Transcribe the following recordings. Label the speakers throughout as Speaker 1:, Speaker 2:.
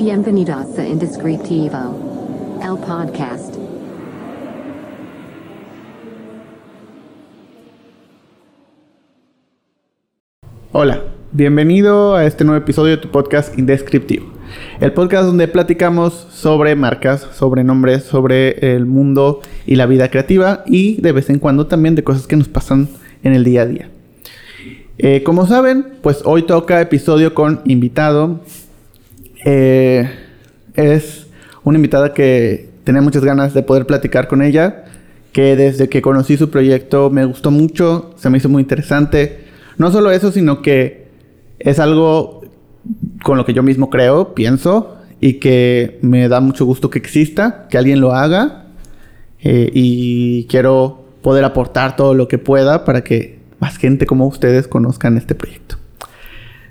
Speaker 1: Bienvenidos a Indescriptivo, el podcast.
Speaker 2: Hola, bienvenido a este nuevo episodio de tu podcast Indescriptivo. El podcast donde platicamos sobre marcas, sobre nombres, sobre el mundo y la vida creativa y de vez en cuando también de cosas que nos pasan en el día a día. Eh, como saben, pues hoy toca episodio con invitado. Eh, es una invitada que tenía muchas ganas de poder platicar con ella, que desde que conocí su proyecto me gustó mucho, se me hizo muy interesante. No solo eso, sino que es algo con lo que yo mismo creo, pienso, y que me da mucho gusto que exista, que alguien lo haga, eh, y quiero poder aportar todo lo que pueda para que más gente como ustedes conozcan este proyecto.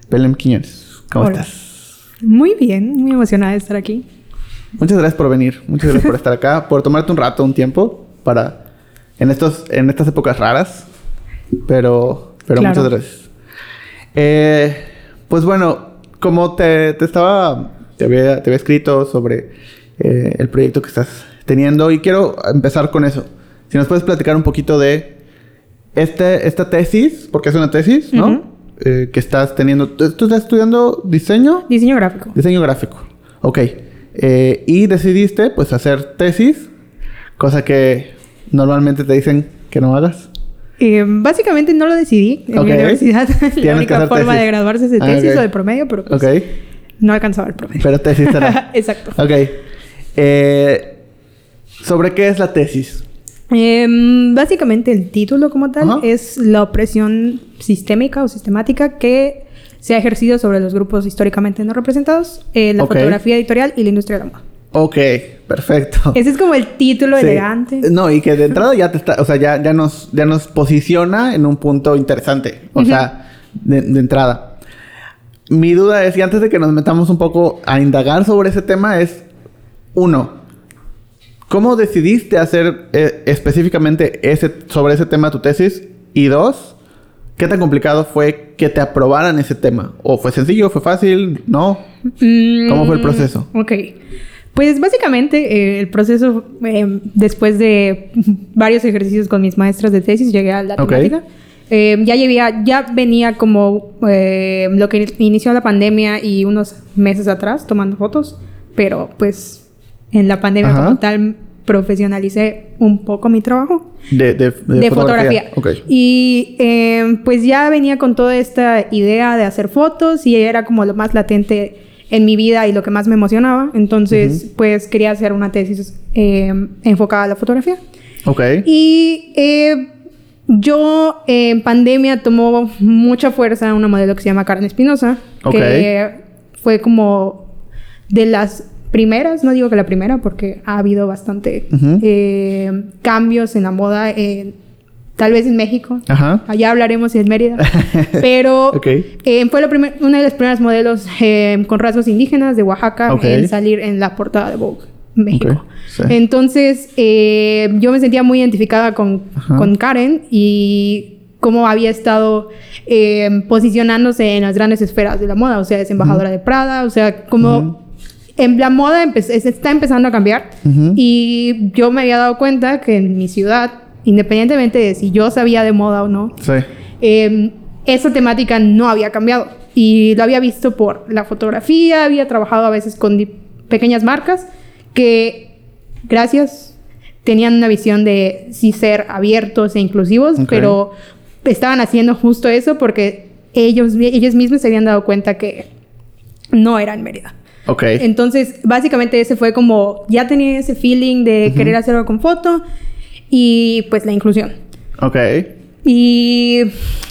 Speaker 2: Belén Quiñones, ¿cómo
Speaker 3: Hola.
Speaker 2: estás?
Speaker 3: Muy bien, muy emocionada de estar aquí.
Speaker 2: Muchas gracias por venir, muchas gracias por estar acá, por tomarte un rato, un tiempo para en estos en estas épocas raras, pero pero
Speaker 3: Claro.
Speaker 2: muchas gracias. Eh, pues bueno, como te, te estaba te había, te había escrito sobre eh, el proyecto que estás teniendo y quiero empezar con eso. Si nos puedes platicar un poquito de este, esta tesis, porque es una tesis, ¿no? Eh, que estás teniendo. ¿Tú estás estudiando diseño?
Speaker 3: Diseño gráfico.
Speaker 2: Diseño gráfico. Ok. Eh, y decidiste, pues, hacer tesis, cosa que normalmente te dicen que no hagas.
Speaker 3: Eh, básicamente no lo decidí en mi universidad. La única forma
Speaker 2: tesis.
Speaker 3: de graduarse es de
Speaker 2: Ah,
Speaker 3: tesis o de promedio, pero pues no alcanzaba el promedio.
Speaker 2: Pero tesis será.
Speaker 3: Exacto.
Speaker 2: ok. Eh, ¿Sobre qué es la tesis?
Speaker 3: Em, básicamente el título como tal
Speaker 2: Ajá.
Speaker 3: es la opresión sistémica o sistemática que se ha ejercido sobre los grupos históricamente no representados, eh, la fotografía editorial y la industria de la moda.
Speaker 2: Ok, perfecto.
Speaker 3: Ese es como el título
Speaker 2: Sí.
Speaker 3: elegante.
Speaker 2: No, y que de entrada ya te está, o sea, ya, ya nos, ya nos posiciona en un punto interesante. O sea, de, de entrada. Mi duda es, y antes de que nos metamos un poco a indagar sobre ese tema, es uno, ¿cómo decidiste hacer eh, específicamente ese, sobre ese tema tu tesis? Y dos, ¿qué tan complicado fue que te aprobaran ese tema? ¿O fue sencillo, fue fácil? ¿No? ¿Cómo fue el
Speaker 3: Mm,
Speaker 2: proceso?
Speaker 3: Ok. Pues básicamente eh, el proceso, eh, después de varios ejercicios con mis maestras de tesis, llegué a la temática. Eh, ya, llevía, ya venía como eh, lo que inició la pandemia y unos meses atrás tomando fotos, pero pues en la pandemia
Speaker 2: Ajá.
Speaker 3: como tal profesionalicé un poco mi trabajo
Speaker 2: De, de, de
Speaker 3: de fotografía.
Speaker 2: Ok.
Speaker 3: Y eh, pues ya venía con toda esta idea de hacer fotos y era como lo más latente en mi vida y lo que más me emocionaba. Entonces, pues quería hacer una tesis eh, enfocada a la fotografía.
Speaker 2: Ok.
Speaker 3: Y eh, yo en pandemia tomó mucha fuerza una modelo que se llama Karen Espinosa,
Speaker 2: Ok.
Speaker 3: que fue como de las primeras, no digo que la primera, porque ha habido bastante eh, cambios en la moda, en- tal vez en México.
Speaker 2: Ajá.
Speaker 3: Allá hablaremos es Mérida. Pero eh, fue la primer- una de las primeras modelos eh, con rasgos indígenas de Oaxaca en salir en la portada de Vogue México.
Speaker 2: Sí.
Speaker 3: Entonces, yo me sentía muy identificada con, con Karen y cómo había estado posicionándose en las grandes esferas de la moda. O sea, es embajadora de Prada, o sea.
Speaker 2: Ujú.
Speaker 3: En la moda empe- se está empezando a cambiar y yo me había dado cuenta que en mi ciudad, independientemente de si yo sabía de moda o no,
Speaker 2: Sí.
Speaker 3: eh, esa temática no había cambiado. Y lo había visto por la fotografía, había trabajado a veces con pequeñas marcas que, gracias, tenían una visión de sí ser abiertos e inclusivos, pero estaban haciendo justo eso porque ellos, ellos mismos se habían dado cuenta que no eran Mérida.
Speaker 2: Ok.
Speaker 3: Entonces, básicamente ese fue como, ya tenía ese feeling de querer hacer algo con foto y pues la inclusión.
Speaker 2: Ok.
Speaker 3: Y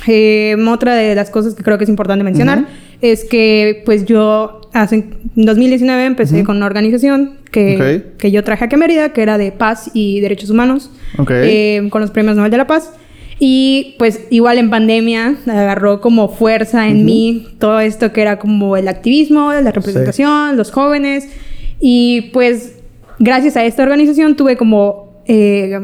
Speaker 3: eh, otra de las cosas que creo que es importante mencionar
Speaker 2: Ujú.
Speaker 3: es que pues yo hace, en 2019 empecé
Speaker 2: Ujú.
Speaker 3: con una organización que,
Speaker 2: Ok.
Speaker 3: que yo traje aquí a Mérida, que era de paz y derechos humanos,
Speaker 2: Ok.
Speaker 3: eh, con los premios Nobel de la Paz. Y pues igual en pandemia agarró como fuerza en
Speaker 2: Ujú.
Speaker 3: mí todo esto que era como el activismo, la representación, los jóvenes. Y pues gracias a esta organización tuve como eh,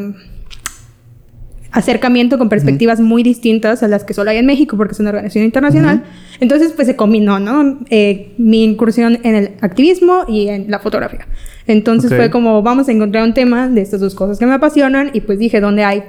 Speaker 3: acercamiento con perspectivas muy distintas a las que solo hay en México porque es una organización internacional. Entonces, pues se combinó, ¿no? Eh, mi incursión en el activismo y en la fotografía. Entonces
Speaker 2: Ok.
Speaker 3: fue como, vamos a encontrar un tema de estas dos cosas que me apasionan y pues dije, ¿dónde hay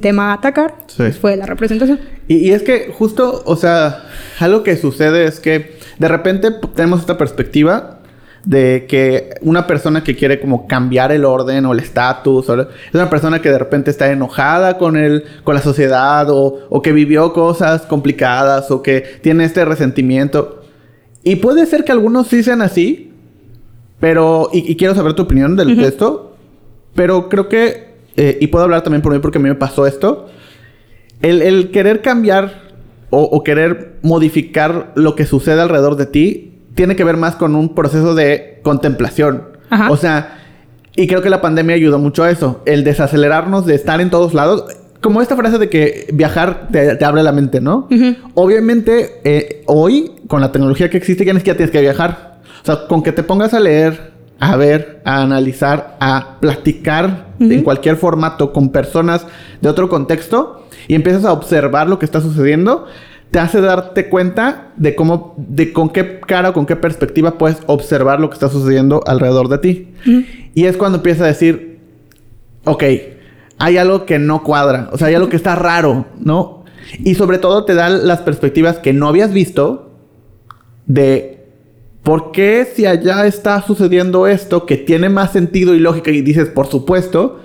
Speaker 3: tema a atacar?
Speaker 2: Sí.
Speaker 3: Pues fue la representación.
Speaker 2: Y, y es que justo, o sea, algo que sucede es que de repente tenemos esta perspectiva de que una persona que quiere como cambiar el orden o el estatus, es una persona que de repente está enojada con el, con la sociedad o, o que vivió cosas complicadas o que tiene este resentimiento. Y puede ser que algunos sí sean así, pero, y, y quiero saber tu opinión del- de esto, pero creo que, eh, y puedo hablar también por mí porque a mí me pasó esto, el, el querer cambiar o, o querer modificar lo que sucede alrededor de ti tiene que ver más con un proceso de contemplación.
Speaker 3: Ajá.
Speaker 2: O sea, y creo que la pandemia ayudó mucho a eso, el desacelerarnos de estar en todos lados. Como esta frase de que viajar te, te abre la mente, ¿no? Obviamente, eh, hoy, con la tecnología que existe, ya ni siquiera tienes que viajar. O sea, con que te pongas a leer, a ver, a analizar, a platicar en cualquier formato con personas de otro contexto y empiezas a observar lo que está sucediendo, te hace darte cuenta de cómo, de con qué cara o con qué perspectiva puedes observar lo que está sucediendo alrededor de ti. Y es cuando empiezas a decir, ok, hay algo que no cuadra, o sea, hay algo que está raro, ¿no? Y sobre todo te dan las perspectivas que no habías visto de por qué si allá está sucediendo esto que tiene más sentido y lógica y dices, por supuesto,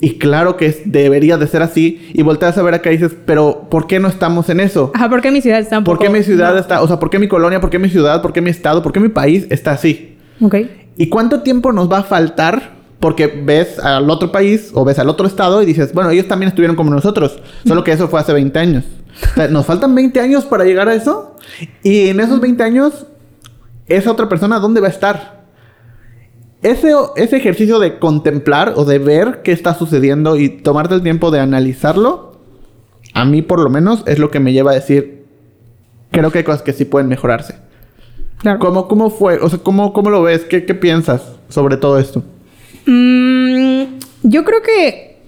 Speaker 2: y claro que es- debería de ser así, y volteas a ver acá y dices, pero ¿por qué no estamos en eso?
Speaker 3: Ajá, ¿por qué mi ciudad está un
Speaker 2: ¿Por
Speaker 3: poco...
Speaker 2: qué mi ciudad
Speaker 3: no.
Speaker 2: está, o sea, por qué mi colonia, por qué mi ciudad, por qué mi estado, por qué mi país está así?
Speaker 3: Ok.
Speaker 2: ¿Y cuánto tiempo nos va a faltar? Porque ves al otro país o ves al otro estado y dices, bueno, ellos también estuvieron como nosotros, solo que eso fue hace 20 años. O sea, nos faltan 20 años para llegar a eso. Y en esos 20 años, esa otra persona, ¿dónde va a estar? Ese, ese ejercicio de contemplar o de ver qué está sucediendo y tomarte el tiempo de analizarlo, a mí por lo menos es lo que me lleva a decir, creo que hay cosas que sí pueden mejorarse.
Speaker 3: Claro.
Speaker 2: ¿Cómo, cómo fue? O sea, ¿cómo, cómo lo ves? ¿Qué, ¿Qué piensas sobre todo esto?
Speaker 3: Mm, yo creo que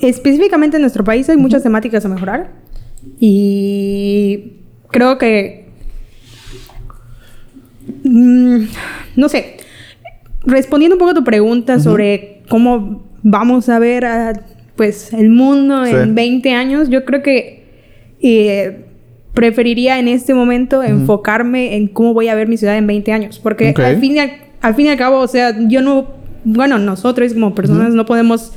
Speaker 3: específicamente en nuestro país hay muchas temáticas a mejorar. Y creo que... mm, no sé. Respondiendo un poco a tu pregunta sobre cómo vamos a ver a, pues, el mundo
Speaker 2: Sí.
Speaker 3: en 20 años, yo creo que eh, preferiría en este momento enfocarme en cómo voy a ver mi ciudad en 20 años. Porque
Speaker 2: Ok.
Speaker 3: al fin y al, al fin y al cabo, o sea, yo no, bueno, nosotros como personas no podemos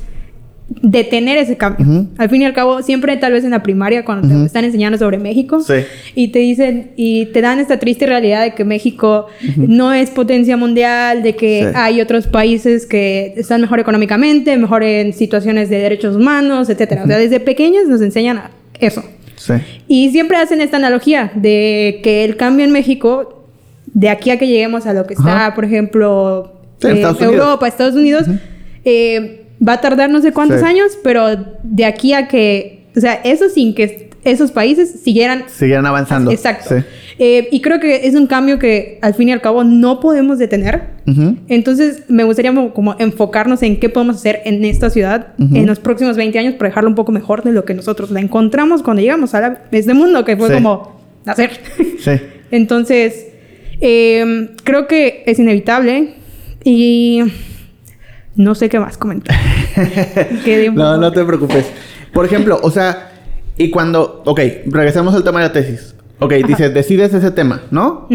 Speaker 3: detener ese cambio.
Speaker 2: Ujú.
Speaker 3: Al fin y al cabo, siempre tal vez en la primaria cuando te están enseñando sobre México
Speaker 2: Sí.
Speaker 3: y te dicen y te dan esta triste realidad de que México no es potencia mundial, de que
Speaker 2: Sí.
Speaker 3: hay otros países que están mejor económicamente, mejor en situaciones de derechos humanos, etcétera. O sea, desde pequeños nos enseñan eso.
Speaker 2: Sí.
Speaker 3: Y siempre hacen esta analogía de que el cambio en México, de aquí a que lleguemos a lo que está, por ejemplo, eh,
Speaker 2: Estados.
Speaker 3: Europa, Estados Unidos, eh, va a tardar no sé cuántos
Speaker 2: Sí.
Speaker 3: años, pero de aquí a que, o sea, eso sin que esos países siguieran
Speaker 2: Siguieran avanzando.
Speaker 3: Exacto.
Speaker 2: Sí.
Speaker 3: Eh, y creo que es un cambio que al fin y al cabo no podemos detener. Entonces me gustaría mo- como enfocarnos en qué podemos hacer en esta ciudad en los próximos 20 años para dejarlo un poco mejor de lo que nosotros la encontramos cuando llegamos a la- este mundo, que fue
Speaker 2: Sí.
Speaker 3: como nacer.
Speaker 2: Sí.
Speaker 3: Entonces, eh, creo que es inevitable y no sé qué más comentar.
Speaker 2: No, no te preocupes. Por ejemplo, o sea, y cuando, ok, regresemos al tema de la tesis. Ok, dices, decides ese tema, ¿no?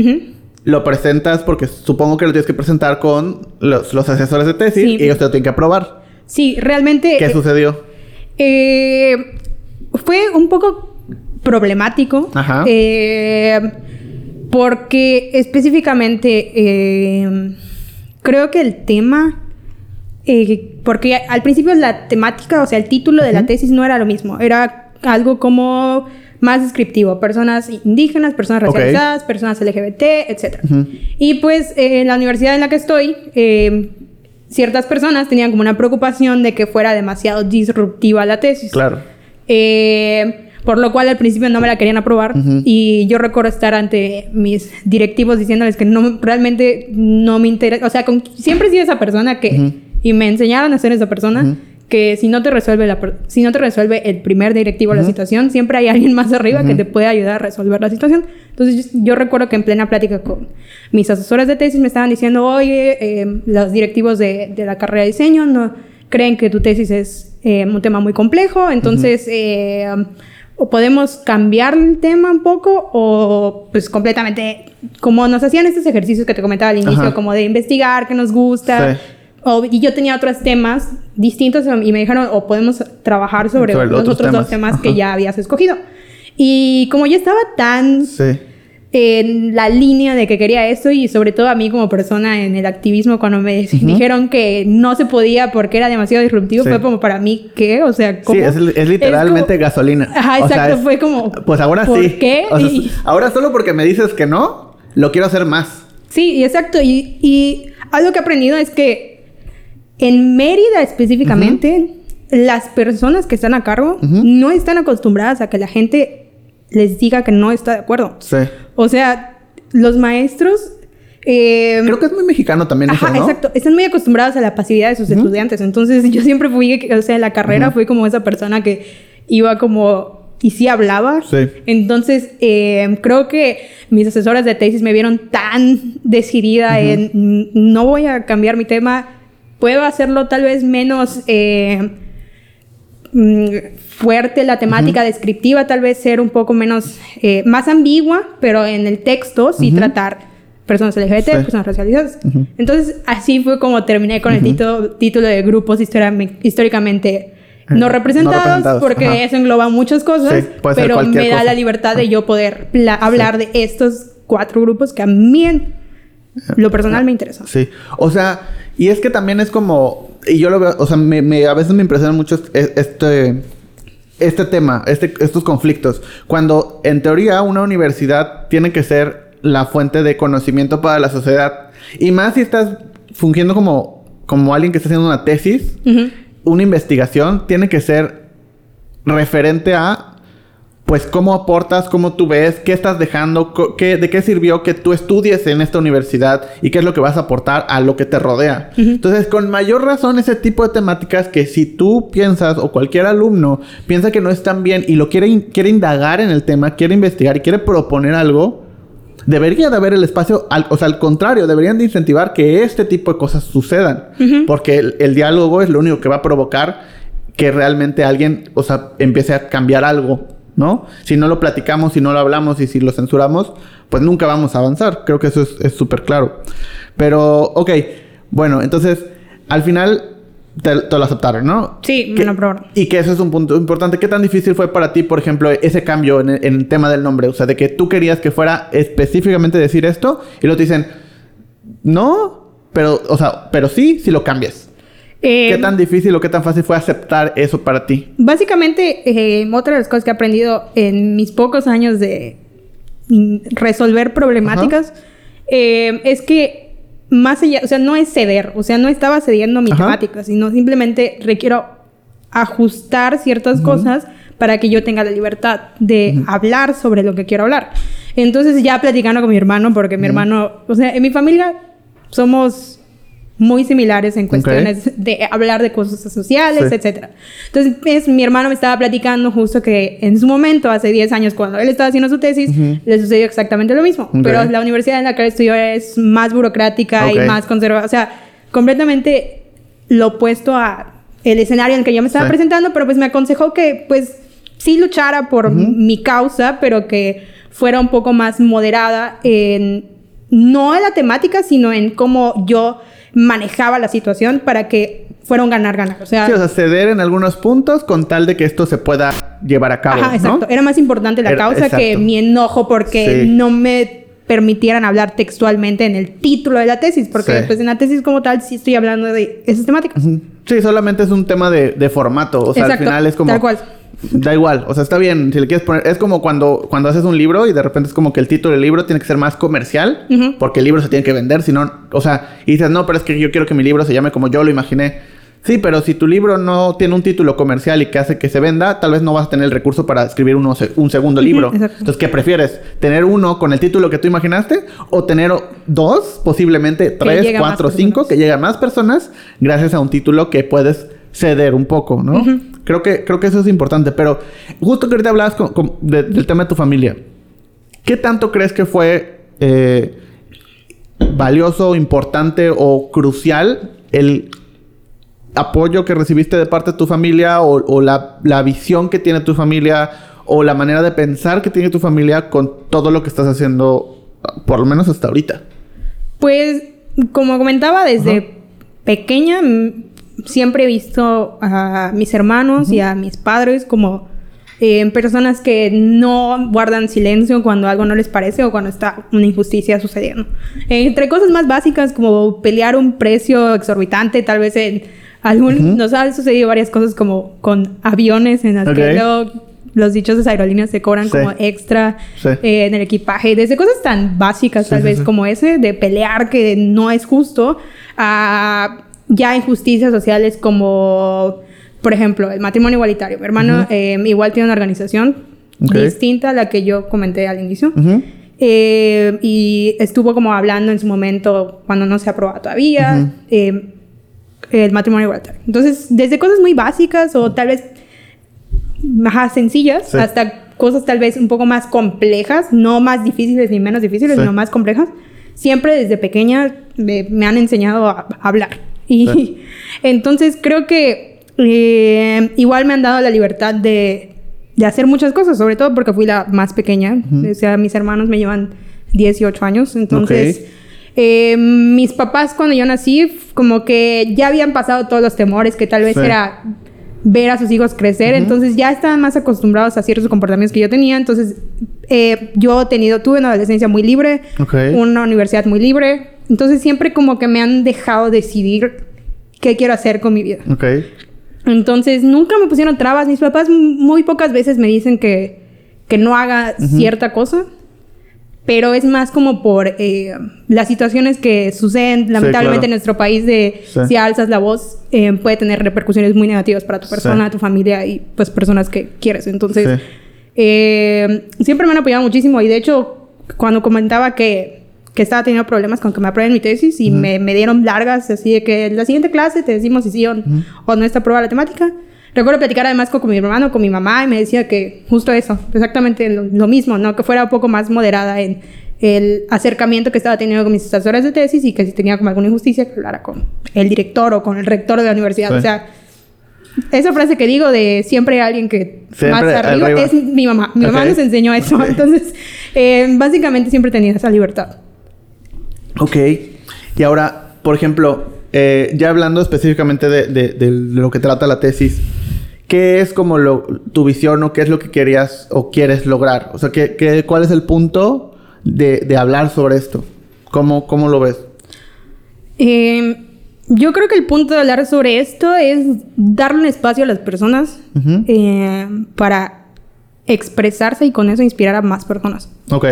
Speaker 2: Lo presentas porque supongo que lo tienes que presentar con los, los asesores de tesis
Speaker 3: Sí.
Speaker 2: y ellos te lo tienen que aprobar.
Speaker 3: Sí, realmente...
Speaker 2: ¿Qué
Speaker 3: eh,
Speaker 2: sucedió?
Speaker 3: Eh, fue un poco problemático.
Speaker 2: Ajá.
Speaker 3: eh, porque específicamente eh, creo que el tema. Eh, porque al principio la temática, o sea, el título de la tesis no era lo mismo. Era algo como más descriptivo. Personas indígenas, personas racializadas, personas LGBT, etc.
Speaker 2: Ujú.
Speaker 3: Y pues eh, en la universidad en la que estoy, eh, ciertas personas tenían como una preocupación de que fuera demasiado disruptiva la tesis.
Speaker 2: Claro.
Speaker 3: Eh, por lo cual al principio no me la querían aprobar
Speaker 2: Ujú.
Speaker 3: y yo recuerdo estar ante mis directivos diciéndoles que no realmente no me interesa, o sea, con- siempre he sido esa persona que
Speaker 2: Ujú.
Speaker 3: Y me enseñaron a ser esa persona
Speaker 2: Ujú.
Speaker 3: que si no te resuelve la si no te resuelve el primer directivo la situación, siempre hay alguien más arriba que te puede ayudar a resolver la situación. Entonces yo, yo recuerdo que en plena plática con mis asesores de tesis me estaban diciendo, oye, eh, los directivos de, de la carrera de diseño no creen que tu tesis es eh, un tema muy complejo, entonces eh, o podemos cambiar el tema un poco o pues completamente como nos hacían estos ejercicios que te comentaba al inicio,
Speaker 2: Ajá.
Speaker 3: como de investigar qué nos gusta.
Speaker 2: Sí.
Speaker 3: O- y yo tenía otros temas distintos y me dijeron, o podemos trabajar sobre, los
Speaker 2: otros
Speaker 3: otros dos
Speaker 2: temas.
Speaker 3: temas que
Speaker 2: Ajá.
Speaker 3: ya habías escogido. Y como yo estaba tan
Speaker 2: Sí.
Speaker 3: en la línea de que quería eso y sobre todo a mí como persona en el activismo cuando me dijeron que no se podía porque era demasiado disruptivo
Speaker 2: Sí.
Speaker 3: fue como para mí ¿qué? o sea ¿cómo?
Speaker 2: Sí, es, es literalmente
Speaker 3: como-
Speaker 2: gasolina.
Speaker 3: Ajá,
Speaker 2: O sea,
Speaker 3: exacto,
Speaker 2: es-
Speaker 3: fue como,
Speaker 2: Pues ahora
Speaker 3: ¿por
Speaker 2: sí.
Speaker 3: qué?
Speaker 2: O sea,
Speaker 3: Y-
Speaker 2: ahora solo porque me dices que no, lo quiero hacer más.
Speaker 3: Sí, exacto. Y, y algo que he aprendido es que en Mérida específicamente, las personas que están a cargo no están acostumbradas a que la gente les diga que no está de acuerdo.
Speaker 2: Sí.
Speaker 3: O sea, los maestros... eh,
Speaker 2: Creo que es muy mexicano también
Speaker 3: Ajá,
Speaker 2: eso, ¿no?
Speaker 3: exacto. Están muy acostumbrados a la pasividad de sus estudiantes. Entonces, yo siempre fui, o sea, en la carrera fui como esa persona que iba como... Y sí hablaba.
Speaker 2: Sí.
Speaker 3: Entonces, eh, creo que mis asesoras de tesis me vieron tan decidida en "Mm, no voy a cambiar mi tema, puedo hacerlo tal vez menos eh, mm, fuerte la temática descriptiva, tal vez ser un poco menos, eh, más ambigua, pero en el texto sí tratar personas LGBT,
Speaker 2: Sí.
Speaker 3: personas racializadas. Entonces, así fue como terminé con el título, título de grupos histórica- históricamente no
Speaker 2: Eh,
Speaker 3: representados,
Speaker 2: no representados,
Speaker 3: porque
Speaker 2: ajá.
Speaker 3: eso engloba muchas cosas,
Speaker 2: Sí,
Speaker 3: pero me da
Speaker 2: cosa.
Speaker 3: la libertad de yo poder hablar de estos cuatro grupos que a mí lo personal me interesan.
Speaker 2: Sí. O sea, y es que también es como. Y yo lo veo, o sea, me, me- a veces me impresiona mucho este, este, tema, este, estos conflictos. Cuando en teoría una universidad tiene que ser la fuente de conocimiento para la sociedad. Y más si estás fungiendo como, como alguien que está haciendo una tesis, una investigación tiene que ser referente a pues cómo aportas, cómo tú ves, qué estás dejando, qué, de qué sirvió que tú estudies en esta universidad y qué es lo que vas a aportar a lo que te rodea. Entonces, con mayor razón, ese tipo de temáticas que si tú piensas o cualquier alumno piensa que no están bien y lo quiere, in- quiere indagar en el tema, quiere investigar y quiere proponer algo, debería de haber el espacio, al- o sea, al contrario, deberían de incentivar que este tipo de cosas sucedan, porque el, el diálogo es lo único que va a provocar que realmente alguien, o sea, empiece a cambiar algo, ¿no? Si no lo platicamos, si no lo hablamos y si lo censuramos, pues nunca vamos a avanzar. Creo que eso es- es súper claro. Pero, ok, bueno, entonces, al final te, te lo aceptaron, ¿no?
Speaker 3: Sí, me
Speaker 2: ¿Qué-
Speaker 3: lo aprobaron.
Speaker 2: y que eso es un punto importante. ¿Qué tan difícil fue para ti, por ejemplo, ese cambio en el, en el tema del nombre? O sea, de que tú querías que fuera específicamente decir esto y luego te dicen, no, pero, o sea, pero sí, si lo cambias.
Speaker 3: Eh,
Speaker 2: ¿Qué tan difícil o qué tan fácil fue aceptar eso para ti?
Speaker 3: Básicamente, eh, otra de las cosas que he aprendido en mis pocos años de resolver problemáticas eh, es que más allá, o sea, no es ceder, o sea, no estaba cediendo a mi
Speaker 2: Ajá.
Speaker 3: temática, sino simplemente requiero ajustar ciertas cosas para que yo tenga la libertad de hablar sobre lo que quiero hablar. Entonces, ya platicando con mi hermano, porque mi hermano, o sea, en mi familia somos muy similares en cuestiones de hablar de cosas sociales,
Speaker 2: Sí.
Speaker 3: etcétera. Entonces, es- mi hermano me estaba platicando justo que en su momento, hace 10 años, cuando él estaba haciendo su tesis,
Speaker 2: Ujú.
Speaker 3: le sucedió exactamente lo mismo.
Speaker 2: Ok.
Speaker 3: Pero la universidad en la que él estudió es más burocrática
Speaker 2: Ok.
Speaker 3: y más conservadora. O sea, completamente lo opuesto a el escenario en el que yo me estaba
Speaker 2: Sí.
Speaker 3: presentando, pero pues me aconsejó que pues sí luchara por mi causa, pero que fuera un poco más moderada en no en la temática, sino en cómo yo manejaba la situación para que fuera un ganar-ganar. O sea,
Speaker 2: Sí, o sea, ceder en algunos puntos con tal de que esto se pueda llevar a cabo,
Speaker 3: Ajá, exacto.
Speaker 2: ¿no?
Speaker 3: Era más importante la
Speaker 2: Era-
Speaker 3: causa que mi enojo porque
Speaker 2: Sí.
Speaker 3: no me permitieran hablar textualmente en el título de la tesis, porque
Speaker 2: Sí.
Speaker 3: pues en la tesis como tal sí estoy hablando de esas temáticas.
Speaker 2: Sí, solamente es un tema de, de formato. O sea,
Speaker 3: Exacto,
Speaker 2: al final es como.
Speaker 3: tal cual.
Speaker 2: Da igual. O sea, está bien. Si le quieres poner. Es como cuando, cuando haces un libro y de repente es como que el título del libro tiene que ser más comercial. Porque el libro se tiene que vender. Si no. O sea, y dices, no, pero es que yo quiero que mi libro se llame como yo lo imaginé. Sí, pero si tu libro no tiene un título comercial y que hace que se venda, tal vez no vas a tener el recurso para escribir uno un segundo libro. Entonces, ¿qué prefieres? ¿Tener uno con el título que tú imaginaste? ¿O tener dos, posiblemente tres, cuatro, cinco, que llegue a más personas gracias a un título que puedes ceder un poco, ¿no? creo, que, creo que eso es importante. Pero justo que ahorita hablabas con- con- de- del tema de tu familia, ¿qué tanto crees que fue eh, valioso, importante o crucial el apoyo que recibiste de parte de tu familia o, o la, la visión que tiene tu familia o la manera de pensar que tiene tu familia con todo lo que estás haciendo, por lo menos hasta ahorita?
Speaker 3: Pues, como comentaba, desde pequeña mm, siempre he visto a mis hermanos y a mis padres como eh, personas que no guardan silencio cuando algo no les parece o cuando está una injusticia sucediendo. entre cosas más básicas como pelear un precio exorbitante, tal vez en algún... Nos han sucedido varias cosas como con aviones en las
Speaker 2: Ok.
Speaker 3: que luego los dichos de aerolíneas se cobran
Speaker 2: Sí.
Speaker 3: como extra
Speaker 2: Sí.
Speaker 3: eh, en el equipaje. Desde cosas tan básicas,
Speaker 2: Sí,
Speaker 3: tal vez como ese, de pelear que no es justo, a ya injusticias sociales como, por ejemplo, el matrimonio igualitario. Mi hermano eh, igual tiene una organización distinta a la que yo comenté al inicio. Eh, y estuvo como hablando en su momento cuando no se aprobaba todavía eh, el matrimonio igualitario. Entonces, desde cosas muy básicas o tal vez más sencillas
Speaker 2: Sí.
Speaker 3: hasta cosas tal vez un poco más complejas, no más difíciles ni menos difíciles,
Speaker 2: Sí.
Speaker 3: sino más complejas. Siempre desde pequeña me, me han enseñado a hablar. Y
Speaker 2: Sí.
Speaker 3: entonces creo que eh, igual me han dado la libertad de, de hacer muchas cosas, sobre todo porque fui la más pequeña. O sea, mis hermanos me llevan 18 años, entonces... Eh, mis papás cuando yo nací, como que ya habían pasado todos los temores que tal vez
Speaker 2: Sí.
Speaker 3: era ver a sus hijos crecer, entonces ya estaban más acostumbrados a ciertos comportamientos que yo tenía, entonces eh, yo he tenido, tuve una adolescencia muy libre,
Speaker 2: Ok.
Speaker 3: una universidad muy libre, entonces siempre como que me han dejado decidir qué quiero hacer con mi vida.
Speaker 2: Ok.
Speaker 3: Entonces nunca me pusieron trabas. Mis papás muy pocas veces me dicen que, que no haga cierta cosa. Pero es más como por eh, las situaciones que suceden lamentablemente
Speaker 2: claro.
Speaker 3: en nuestro país de
Speaker 2: Sí.
Speaker 3: si alzas la voz eh, puede tener repercusiones muy negativas para tu persona,
Speaker 2: Sí.
Speaker 3: tu familia y pues personas que quieres. Entonces
Speaker 2: Sí.
Speaker 3: Eh, siempre me han apoyado muchísimo y de hecho cuando comentaba que, que estaba teniendo problemas con que me aprueben mi tesis y me, me dieron largas así de que en la siguiente clase te decimos si sí o, o no está aprobada la temática. Recuerdo platicar además con, con mi hermano, con mi mamá y me decía que justo eso, exactamente lo, lo mismo, ¿no? Que fuera un poco más moderada en el acercamiento que estaba teniendo con mis asesores de tesis y que si tenía como alguna injusticia que hablara con el director o con el rector de la universidad.
Speaker 2: Sí.
Speaker 3: O sea, esa frase que digo de siempre hay alguien que
Speaker 2: Siempre
Speaker 3: más arriba,
Speaker 2: arriba.
Speaker 3: es mi mamá. Mi mamá nos enseñó eso. Entonces, eh, básicamente siempre tenía esa libertad.
Speaker 2: Ok. Y ahora, por ejemplo, eh, ya hablando específicamente de, de- de lo que trata la tesis, ¿qué es como lo, tu visión o qué es lo que querías o quieres lograr? O sea, ¿qué, qué- cuál es el punto de, de hablar sobre esto? ¿Cómo, cómo lo ves?
Speaker 3: Eh, yo creo que el punto de hablar sobre esto es darle un espacio a las personas eh, para expresarse y con eso inspirar a más personas.
Speaker 2: Ok.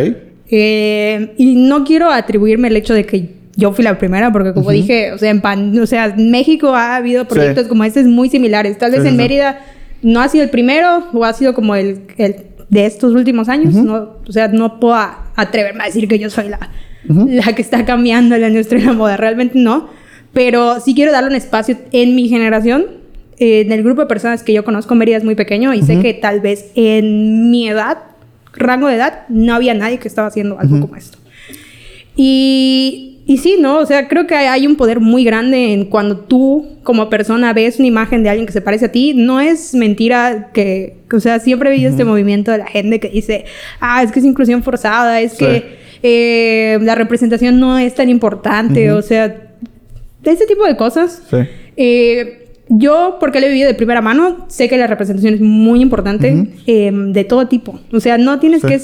Speaker 3: Eh, y no quiero atribuirme el hecho de que yo fui la primera, porque como dije, o sea, en, Pan- o sea, México ha habido proyectos
Speaker 2: Sí.
Speaker 3: como estos muy similares. Tal vez
Speaker 2: Sí,
Speaker 3: en
Speaker 2: sí.
Speaker 3: Mérida no ha sido el primero o ha sido como el, el de estos últimos años. no, o sea, no puedo atreverme a decir que yo soy la, la que está cambiando la industria de la moda. Realmente no. Pero sí quiero darle un espacio en mi generación. eh, en el grupo de personas que yo conozco, Mérida es muy pequeño y sé que tal vez en mi edad, rango de edad, no había nadie que estaba haciendo algo como esto. Y, y sí, ¿no? O sea, creo que hay, un poder muy grande en cuando tú, como persona, ves una imagen de alguien que se parece a ti. No es mentira que, o sea, siempre he visto este movimiento de la gente que dice, ah, es que es inclusión forzada, es
Speaker 2: Sí.
Speaker 3: que eh, la representación no es tan importante, o sea, ese tipo de cosas.
Speaker 2: Sí.
Speaker 3: Eh, yo, porque lo he vivido de primera mano, sé que la representación es muy importante eh, de todo tipo. O sea, no tienes
Speaker 2: Sí.
Speaker 3: que...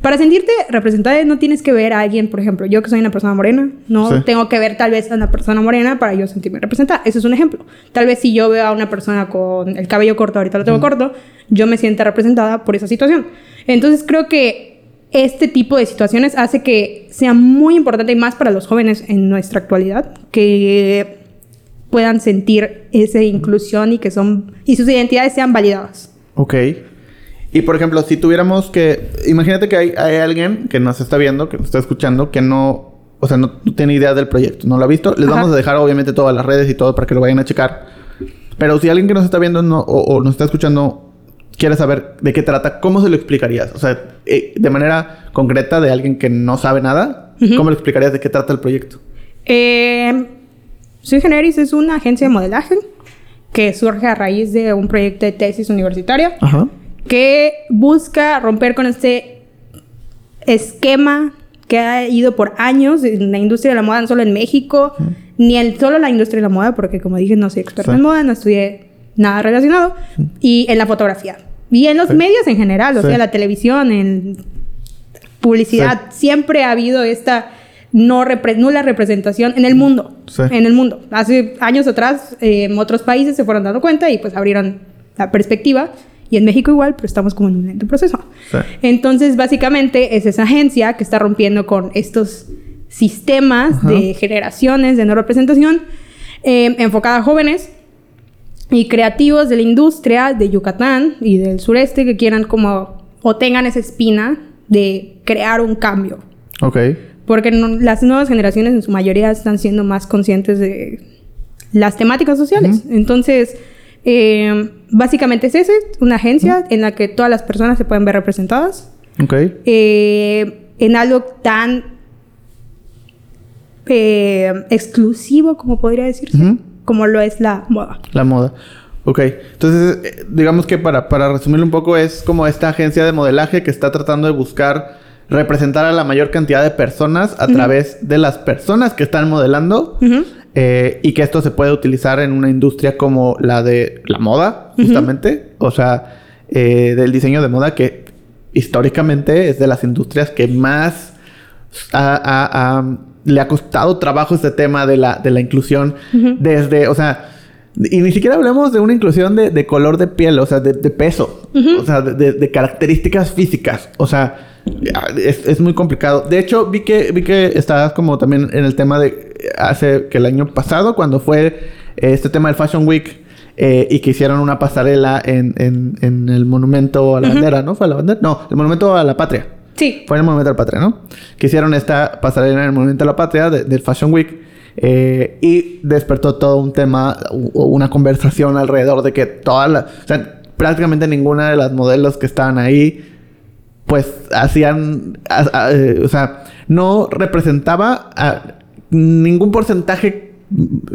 Speaker 3: Para sentirte representada no tienes que ver a alguien, por ejemplo, yo que soy una persona morena, no
Speaker 2: Sí.
Speaker 3: tengo que ver tal vez a una persona morena para yo sentirme representada. Eso es un ejemplo. Tal vez si yo veo a una persona con el cabello corto, ahorita lo tengo corto, yo me sienta representada por esa situación. Entonces creo que este tipo de situaciones hace que sea muy importante y más para los jóvenes en nuestra actualidad que puedan sentir esa inclusión y que son y sus identidades sean validadas.
Speaker 2: Ok. Y por ejemplo, si tuviéramos que. Imagínate que hay, hay alguien que nos está viendo, que nos está escuchando, que no. O sea, no, tiene idea del proyecto, no lo ha visto. Les
Speaker 3: Ajá.
Speaker 2: vamos a dejar, obviamente, todas las redes y todo para que lo vayan a checar. Pero si alguien que nos está viendo no- o, o nos está escuchando quiere saber de qué trata, ¿cómo se lo explicarías? O sea, eh, de manera concreta de alguien que no sabe nada, ¿cómo le explicarías de qué trata el proyecto?
Speaker 3: Eh, Sui Generis es una agencia de modelaje que surge a raíz de un proyecto de tesis universitaria
Speaker 2: Ajá.
Speaker 3: que busca romper con este esquema que ha ido por años en la industria de la moda, no solo en México, ni en solo la industria de la moda, porque como dije, no soy experta
Speaker 2: Sí.
Speaker 3: en moda, no estudié nada relacionado, y en la fotografía. Y en los
Speaker 2: Sí.
Speaker 3: medios en general, o
Speaker 2: Sí.
Speaker 3: sea, la televisión, en publicidad, siempre ha habido esta no repre- nula representación en el mundo.
Speaker 2: Sí.
Speaker 3: En el mundo. Hace años atrás, eh, en otros países se fueron dando cuenta y pues abrieron la perspectiva. Y en México igual, pero estamos como en un lento proceso.
Speaker 2: Sí.
Speaker 3: Entonces, básicamente, es esa agencia que está rompiendo con estos sistemas
Speaker 2: Ajá.
Speaker 3: de generaciones de no representación eh, enfocada a jóvenes y creativos de la industria de Yucatán y del sureste que quieran como o tengan esa espina de crear un cambio.
Speaker 2: Ok.
Speaker 3: Porque no- las nuevas generaciones en su mayoría están siendo más conscientes de las temáticas sociales. Entonces, eh, básicamente es ese, una agencia en la que todas las personas se pueden ver representadas
Speaker 2: Ok.
Speaker 3: eh, en algo tan eh, exclusivo, como podría decirse. Como lo es la moda.
Speaker 2: La moda. Ok. Entonces, eh, digamos que para, para resumirlo un poco, es como esta agencia de modelaje que está tratando de buscar representar a la mayor cantidad de personas a través de las personas que están modelando. Eh, y que esto se puede utilizar en una industria como la de la moda, justamente. O sea, eh, del diseño de moda que históricamente es de las industrias que más ha- ha- ha- le ha costado trabajo este tema de la, de la inclusión desde, o sea, y ni siquiera hablemos de una inclusión de, de color de piel, o sea, de, de peso, o sea, de, características físicas, o sea, es, es muy complicado. De hecho, vi que, vi que estabas como también en el tema de hace que el año pasado, cuando fue este tema del Fashion Week, eh, y que hicieron una pasarela en, en- en el monumento a la bandera, ¿no? ¿Fue a la bandera? No, el monumento a la patria.
Speaker 3: Sí.
Speaker 2: Fue en el Monumento a la Patria, ¿no? Que hicieron esta pasarela en el Monumento a la Patria de- del Fashion Week. eh, y despertó todo un tema, u- una conversación alrededor de que todas las... O sea, prácticamente ninguna de las modelos que estaban ahí, pues hacían... a- a- eh, o sea, no representaba a ningún porcentaje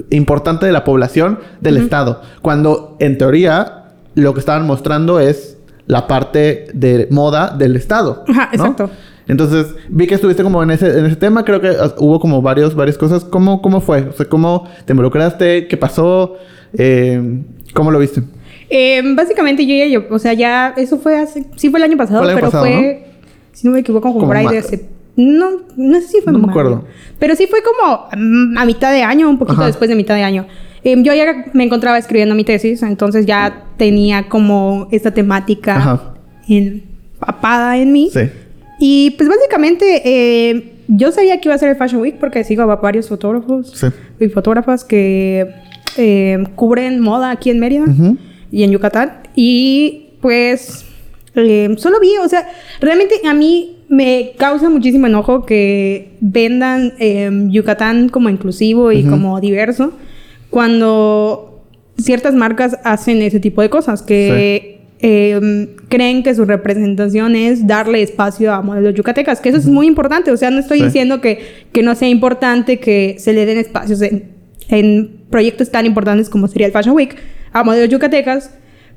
Speaker 2: importante de la población del estado. Cuando, en teoría, lo que estaban mostrando es la parte de moda del estado.
Speaker 3: Ajá,
Speaker 2: ¿no?
Speaker 3: exacto.
Speaker 2: Entonces, vi que estuviste como en ese, en ese tema. Creo que uh, hubo como varios, varias cosas. ¿Cómo, ¿Cómo fue? O sea, ¿cómo te involucraste? ¿Qué pasó? Eh, ¿Cómo lo viste?
Speaker 3: Eh, básicamente yo ya, yo, o sea, ya, eso fue hace, sí fue el año pasado,
Speaker 2: el año
Speaker 3: pero
Speaker 2: pasado,
Speaker 3: fue, si no me equivoco, como,
Speaker 2: Como
Speaker 3: por ahí de no, no sé si fue
Speaker 2: No me acuerdo.
Speaker 3: Pero sí fue como mm, a mitad de año, un poquito
Speaker 2: Ajá.
Speaker 3: después de mitad de año. Eh, yo ya me encontraba escribiendo mi tesis, entonces ya tenía como esta temática
Speaker 2: Ajá.
Speaker 3: empapada en mí.
Speaker 2: Sí.
Speaker 3: Y pues básicamente eh, yo sabía que iba a ser el Fashion Week porque sigo a varios fotógrafos
Speaker 2: Sí.
Speaker 3: y fotógrafas que eh, cubren moda aquí en Mérida
Speaker 2: Ujú.
Speaker 3: y en Yucatán. Y pues eh, solo vi, o sea, realmente a mí me causa muchísimo enojo que vendan eh, Yucatán como inclusivo y
Speaker 2: Ujú.
Speaker 3: como diverso cuando ciertas marcas hacen ese tipo de cosas que eh, creen que su representación es darle espacio a modelos yucatecas, que eso es muy importante, o sea, no estoy
Speaker 2: Sí.
Speaker 3: diciendo que, que no sea importante que se le den espacios en, en proyectos tan importantes como sería el Fashion Week a modelos yucatecas,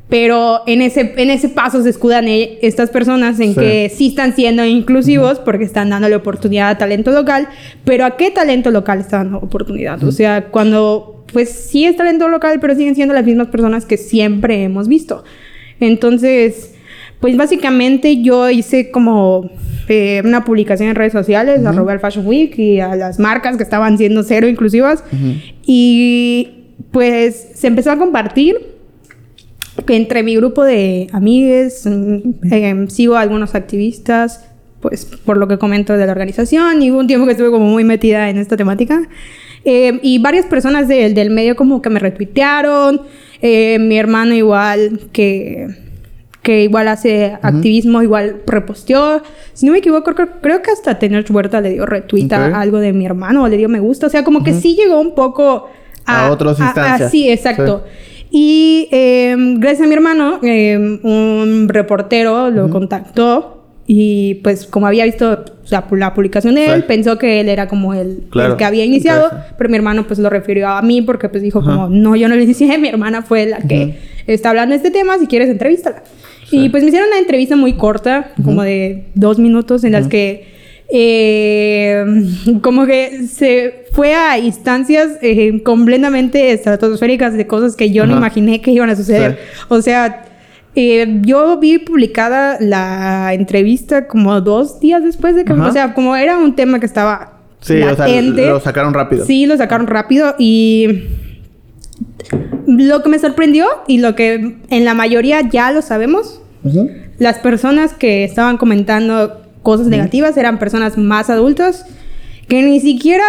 Speaker 3: pero en ese, en ese paso se escudan eh, estas personas en
Speaker 2: Sí.
Speaker 3: que sí están siendo inclusivos porque están dándole oportunidad a talento local, pero ¿a qué talento local están dando oportunidad? O sea, cuando pues sí es talento local, pero siguen siendo las mismas personas que siempre hemos visto. Entonces, pues básicamente yo hice como eh, una publicación en redes sociales, arroba al Fashion Week y a las marcas que estaban siendo cero inclusivas. Y pues se empezó a compartir entre mi grupo de amigues, mm, eh, sigo a algunos activistas, pues por lo que comento de la organización, y hubo un tiempo que estuve como muy metida en esta temática. Eh, y varias personas del- del medio como que me retuitearon, eh, mi hermano igual que, que igual hace activismo, igual reposteó. Si no me equivoco, creo, creo que hasta Tener Huerta le dio retweet a
Speaker 2: Ok.
Speaker 3: algo de mi hermano o le dio me gusta. O sea, como que sí llegó un poco
Speaker 2: A otras instancias.
Speaker 3: sí, exacto. Y eh, gracias a mi hermano, eh, un reportero lo contactó y pues como había visto sea, la publicación de él,
Speaker 2: Sí.
Speaker 3: pensó que él era como el,
Speaker 2: Claro.
Speaker 3: el que había iniciado, pero mi hermano pues lo refirió a mí porque pues dijo
Speaker 2: Ajá.
Speaker 3: como, no, yo no lo inicié, mi hermana fue la que está hablando de este tema, si quieres entrevístala.
Speaker 2: Sí.
Speaker 3: Y pues me hicieron una entrevista muy corta, como de dos minutos, en las que eh, como que se fue a instancias eh, completamente estratosféricas de cosas que yo no
Speaker 2: Ajá.
Speaker 3: imaginé que iban a suceder.
Speaker 2: Sí.
Speaker 3: O sea, eh, yo vi publicada la entrevista como dos días después de que...
Speaker 2: Ajá.
Speaker 3: O sea, como era un tema que estaba
Speaker 2: Sí, o sea,
Speaker 3: latente.
Speaker 2: lo sacaron rápido.
Speaker 3: Sí, lo sacaron rápido y... Lo que me sorprendió y lo que en la mayoría ya lo sabemos,
Speaker 2: Ujú.
Speaker 3: las personas que estaban comentando cosas negativas eran personas más adultas que ni siquiera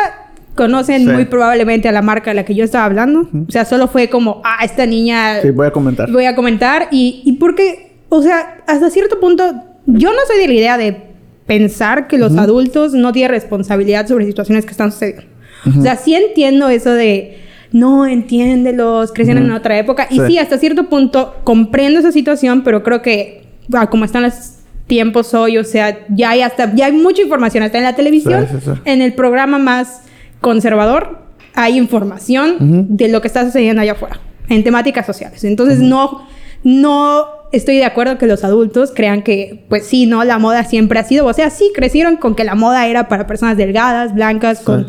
Speaker 3: conocen
Speaker 2: Sí.
Speaker 3: muy probablemente a la marca de la que yo estaba hablando. O sea, solo fue como, ah, esta niña
Speaker 2: Sí, voy a comentar.
Speaker 3: voy a comentar y, y porque, o sea, hasta cierto punto, yo no soy de la idea de pensar que los adultos no tienen responsabilidad sobre situaciones que están sucediendo. O sea, sí entiendo eso de, no, entiéndelos, crecieron en otra época. Y
Speaker 2: Sí.
Speaker 3: hasta cierto punto comprendo esa situación, pero creo que, ah, como están los tiempos hoy, o sea, ya hay hasta, ya hay mucha información, hasta en la televisión,
Speaker 2: sí, sí.
Speaker 3: en el programa más conservador, hay información de lo que está sucediendo allá afuera, en temáticas sociales. Entonces, no, no estoy de acuerdo que los adultos crean que, pues sí, no, la moda siempre ha sido, o sea, sí crecieron con que la moda era para personas delgadas, blancas, con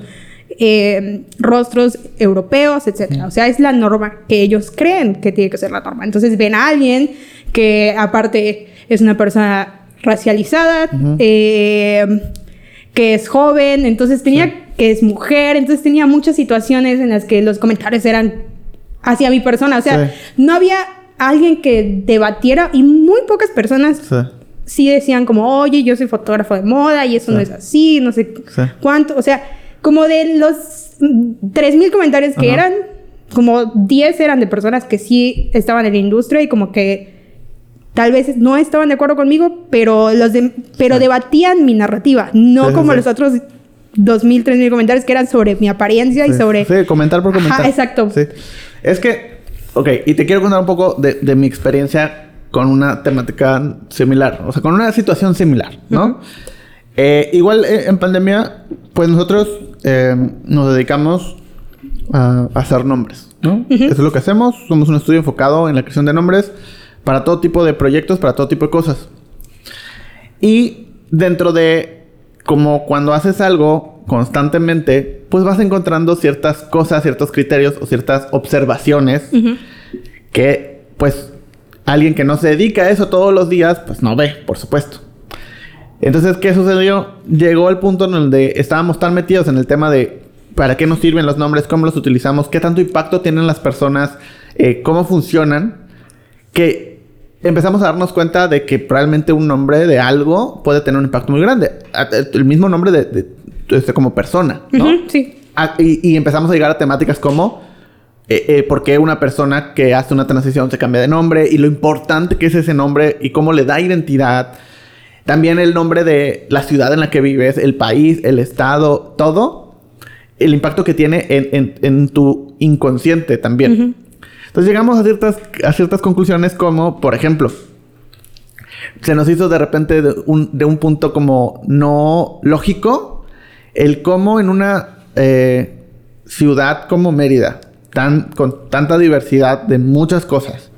Speaker 3: eh, rostros europeos, etcétera. O sea, es la norma que ellos creen que tiene que ser la norma. Entonces ven a alguien que aparte es una persona racializada, eh, que es joven, entonces tenía que es mujer, entonces tenía muchas situaciones en las que los comentarios eran hacia mi persona. O sea,
Speaker 2: Sí.
Speaker 3: no había alguien que debatiera y muy pocas personas
Speaker 2: Sí.
Speaker 3: sí decían como, oye, yo soy fotógrafo de moda y eso no es así, no sé cuánto. O sea, como de los mm, 3.000 comentarios que
Speaker 2: Ajá.
Speaker 3: eran, como 10 eran de personas que sí estaban en la industria y como que tal vez no estaban de acuerdo conmigo, pero los de- pero
Speaker 2: Sí.
Speaker 3: debatían mi narrativa, no
Speaker 2: Sí,
Speaker 3: como los otros 2.000, 3.000 comentarios que eran sobre mi apariencia y sobre...
Speaker 2: Sí, comentar por
Speaker 3: Ajá,
Speaker 2: comentar.
Speaker 3: exacto.
Speaker 2: Sí. Es que, ok, y te quiero contar un poco de, de mi experiencia con una temática similar, o sea, con una situación similar, ¿no?
Speaker 3: Ujú.
Speaker 2: Eh, igual eh, en pandemia, pues nosotros eh, nos dedicamos a, a hacer nombres, ¿no? Eso es lo que hacemos. Somos un estudio enfocado en la creación de nombres para todo tipo de proyectos, para todo tipo de cosas. Y dentro de como cuando haces algo constantemente, pues vas encontrando ciertas cosas, ciertos criterios o ciertas observaciones que pues alguien que no se dedica a eso todos los días, pues no ve, por supuesto. Entonces, ¿qué sucedió? Llegó el punto en donde estábamos tan metidos en el tema de para qué nos sirven los nombres, cómo los utilizamos, qué tanto impacto tienen las personas, eh, cómo funcionan, que empezamos a darnos cuenta de que probablemente un nombre de algo puede tener un impacto muy grande. El mismo nombre de, de- este, como persona, ¿no?
Speaker 3: Sí.
Speaker 2: Y, y empezamos a llegar a temáticas como eh, eh, por qué una persona que hace una transición se cambia de nombre y lo importante que es ese nombre y cómo le da identidad. También el nombre de la ciudad en la que vives, el país, el estado, todo. El impacto que tiene en, en- en tu inconsciente también.
Speaker 3: Ujú.
Speaker 2: Entonces llegamos a ciertas, a ciertas conclusiones como, por ejemplo, se nos hizo de repente de un, de un punto como no lógico el cómo en una eh, ciudad como Mérida, tan, con tanta diversidad de muchas cosas,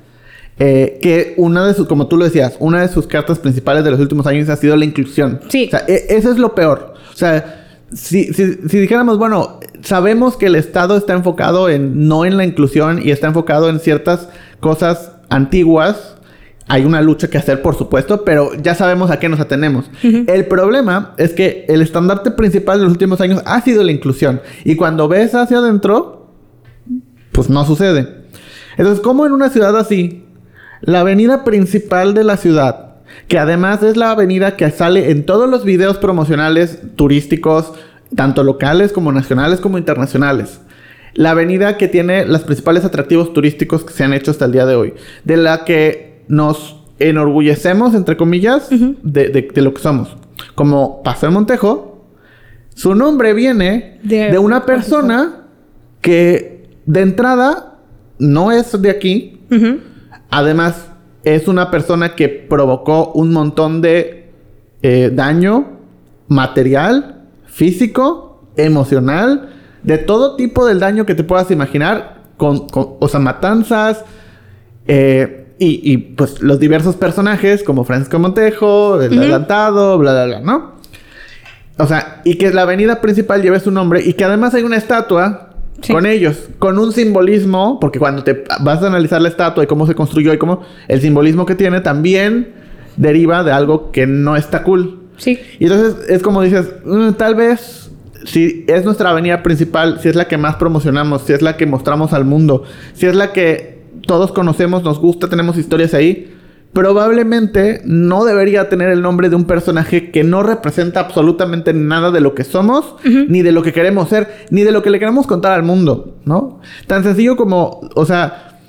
Speaker 2: eh, que una de sus, como tú lo decías, una de sus cartas principales de los últimos años ha sido la inclusión.
Speaker 3: Sí.
Speaker 2: O sea, e- eso es lo peor. O sea, si, si, si dijéramos, bueno, sabemos que el Estado está enfocado en no en la inclusión y está enfocado en ciertas cosas antiguas. Hay una lucha que hacer, por supuesto, pero ya sabemos a qué nos atenemos. El problema es que el estandarte principal de los últimos años ha sido la inclusión. Y cuando ves hacia adentro, pues no sucede. Entonces, ¿cómo en una ciudad así, la avenida principal de la ciudad, que además es la avenida que sale en todos los videos promocionales turísticos, tanto locales como nacionales como internacionales, la avenida que tiene los principales atractivos turísticos que se han hecho hasta el día de hoy, de la que nos enorgullecemos, entre comillas, de, de- de lo que somos. Como Paseo Montejo, su nombre viene
Speaker 3: De-
Speaker 2: de una persona que de entrada no es de aquí. Además, es una persona que provocó un montón de eh, daño material, físico, emocional, de todo tipo del daño que te puedas imaginar, con, con- o sea, matanzas, eh, y, y, pues los diversos personajes como Francisco Montejo, el
Speaker 3: Ujú.
Speaker 2: adelantado, bla, bla, bla, ¿no? O sea, y que la avenida principal lleve su nombre y que además hay una estatua
Speaker 3: Sí.
Speaker 2: con ellos, con un simbolismo, porque cuando te vas a analizar la estatua y cómo se construyó y cómo el simbolismo que tiene también deriva de algo que no está cool.
Speaker 3: Sí.
Speaker 2: Y entonces es como dices, "Mm, tal vez si es nuestra avenida principal, si es la que más promocionamos, si es la que mostramos al mundo, si es la que todos conocemos, nos gusta, tenemos historias ahí, probablemente no debería tener el nombre de un personaje que no representa absolutamente nada de lo que somos, ni de lo que queremos ser, ni de lo que le queremos contar al mundo, ¿no? Tan sencillo como, o sea,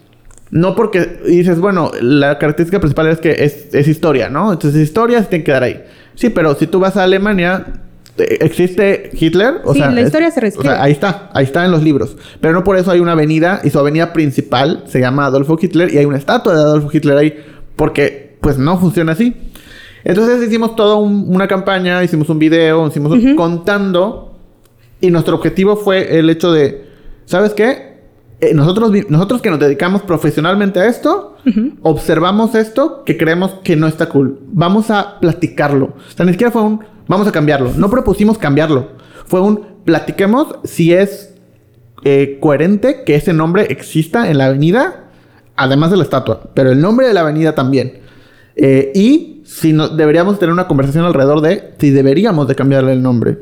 Speaker 2: no porque dices, bueno, la característica principal es que es, es historia, ¿no? Entonces, historia se tiene que quedar ahí. Sí, pero si tú vas a Alemania, existe Hitler. O
Speaker 3: Sí,
Speaker 2: sea,
Speaker 3: la
Speaker 2: es-
Speaker 3: historia se
Speaker 2: o
Speaker 3: reescribe.
Speaker 2: sea, ahí está, ahí está en los libros. Pero no por eso hay una avenida y su avenida principal se llama Adolfo Hitler y hay una estatua de Adolfo Hitler ahí, porque pues no funciona así. Entonces hicimos toda un- una campaña, hicimos un video, hicimos un- contando y nuestro objetivo fue el hecho de, ¿sabes qué? Eh, nosotros, nosotros que nos dedicamos profesionalmente a esto, observamos esto que creemos que no está cool. Vamos a platicarlo. O sea, ni siquiera fue un, vamos a cambiarlo. No propusimos cambiarlo. Fue un, platiquemos si es eh, coherente que ese nombre exista en la avenida, además de la estatua, pero el nombre de la avenida también. Eh, y si no, deberíamos tener una conversación alrededor de si deberíamos de cambiarle el nombre.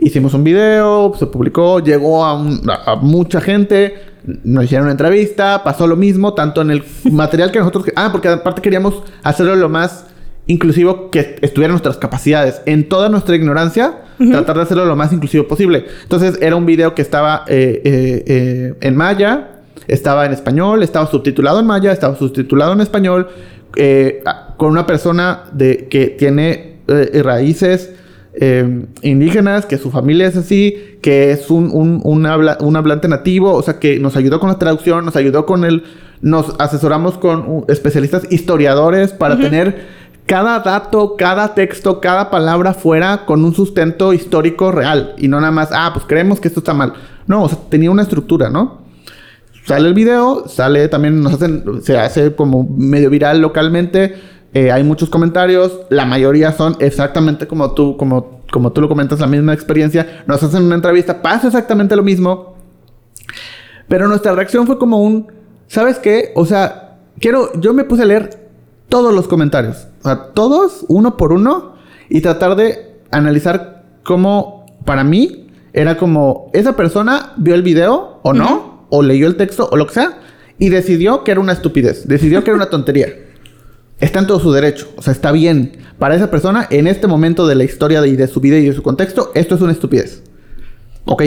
Speaker 2: Hicimos un video, se publicó, llegó a, un- a- a mucha gente, nos hicieron una entrevista, pasó lo mismo, tanto en el material que nosotros... Ah, porque aparte queríamos hacerlo lo más inclusivo que estuviera nuestras capacidades. En toda nuestra ignorancia, tratar de hacerlo lo más inclusivo posible. Entonces era un video que estaba eh, eh, eh, en maya, estaba en español, estaba subtitulado en maya, estaba subtitulado en español, con una persona de, que tiene raíces eh, indígenas, que su familia es así, que es un, un, un habla- un hablante nativo, o sea, que nos ayudó con la traducción, nos ayudó con el... Nos asesoramos con uh, especialistas historiadores para tener cada dato, cada texto, cada palabra fuera con un sustento histórico real y no nada más, ah, pues creemos que esto está mal. No, o sea, tenía una estructura, ¿no? Sale el video, sale también, nos hacen, se hace como medio viral localmente. Eh, hay muchos comentarios, la mayoría son exactamente como tú, como, como tú lo comentas, la misma experiencia. Nos hacen una entrevista, pasa exactamente lo mismo. Pero nuestra reacción fue como un, ¿sabes qué? O sea, quiero, yo me puse a leer todos los comentarios, o sea, todos, uno por uno, y tratar de analizar cómo, para mí, era como, esa persona vio el video o no, o leyó el texto o lo que sea, y decidió que era una estupidez, decidió que era una tontería. Está en todo su derecho, o sea, está bien. Para esa persona, en este momento de la historia de, y de su vida y de su contexto, esto es una estupidez. Ok,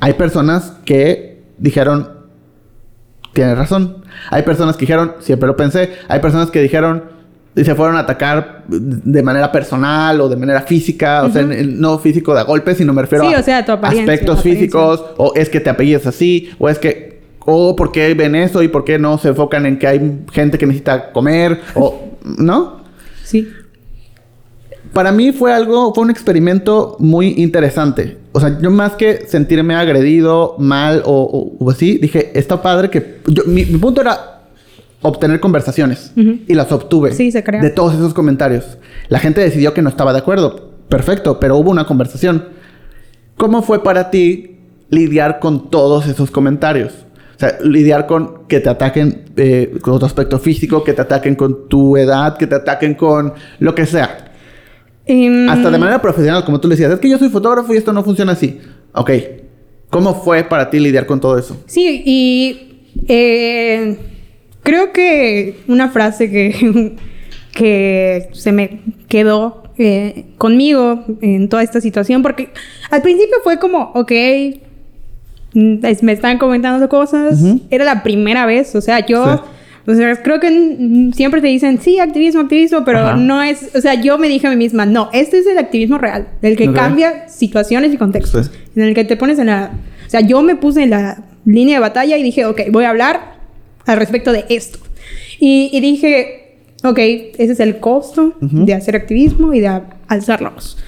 Speaker 2: hay personas que dijeron, tienes razón. Hay personas que dijeron, siempre lo pensé. Hay personas que dijeron, y se fueron a atacar de manera personal o de manera física, o sea, en- en- no físico de a golpe, sino me refiero
Speaker 3: Sí,
Speaker 2: a
Speaker 3: o sea, apariencia,
Speaker 2: aspectos físicos, o es que te apellidas así, o es que, o por qué ven eso y por qué no se enfocan en que hay gente que necesita comer, o, ¿no?
Speaker 3: Sí.
Speaker 2: Para mí fue algo, fue un experimento muy interesante. O sea, yo más que sentirme agredido, mal o, o- o así, dije, está padre que... yo- mi, mi punto era obtener conversaciones. Y las obtuve.
Speaker 3: Sí, se crea.
Speaker 2: De todos esos comentarios. La gente decidió que no estaba de acuerdo. Perfecto, pero hubo una conversación. ¿Cómo fue para ti lidiar con todos esos comentarios? Sea, lidiar con que te ataquen eh, con tu aspecto físico, que te ataquen con tu edad, que te ataquen con lo que sea.
Speaker 3: Em,
Speaker 2: Hasta de manera profesional, como tú le decías, es que yo soy fotógrafo y esto no funciona así. Ok. ¿Cómo fue para ti lidiar con todo eso?
Speaker 3: Sí, y eh, creo que una frase que, que se me quedó eh, conmigo en toda esta situación, porque al principio fue como, ok, me están comentando cosas,
Speaker 2: Ujú.
Speaker 3: era la primera vez, o sea, yo...
Speaker 2: Sí.
Speaker 3: O sea, creo que mm, siempre te dicen, sí, activismo, activismo, pero
Speaker 2: Ajá.
Speaker 3: no es, o sea, yo me dije a mí misma, no, este es el activismo real, el que
Speaker 2: Ok.
Speaker 3: cambia situaciones y contextos,
Speaker 2: Sí.
Speaker 3: en el que te pones en la, o sea, yo me puse en la línea de batalla y dije, ok, voy a hablar al respecto de esto. Y, y dije, ok, ese es el costo de hacer activismo y de a- alzar la voz.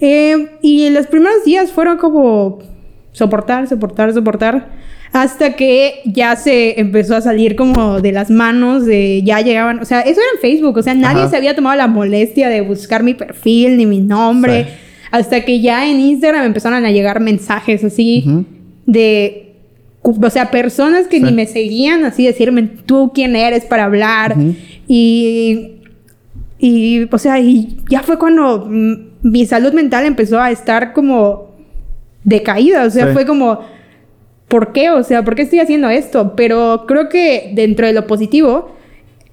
Speaker 3: Eh, y los primeros días fueron como soportar, soportar, soportar. Hasta que ya se empezó a salir como de las manos, de ya llegaban, o sea, eso era en Facebook, o sea, nadie
Speaker 2: Ajá.
Speaker 3: se había tomado la molestia de buscar mi perfil ni mi nombre.
Speaker 2: Sí.
Speaker 3: Hasta que ya en Instagram empezaron a llegar mensajes así de, o sea, personas que
Speaker 2: Sí.
Speaker 3: ni me seguían, así decirme, tú quién eres para hablar. Y, y, o sea, y ya fue cuando mi salud mental empezó a estar como decaída, o sea,
Speaker 2: Sí.
Speaker 3: fue como, ¿por qué? O sea, ¿por qué estoy haciendo esto? Pero creo que dentro de lo positivo,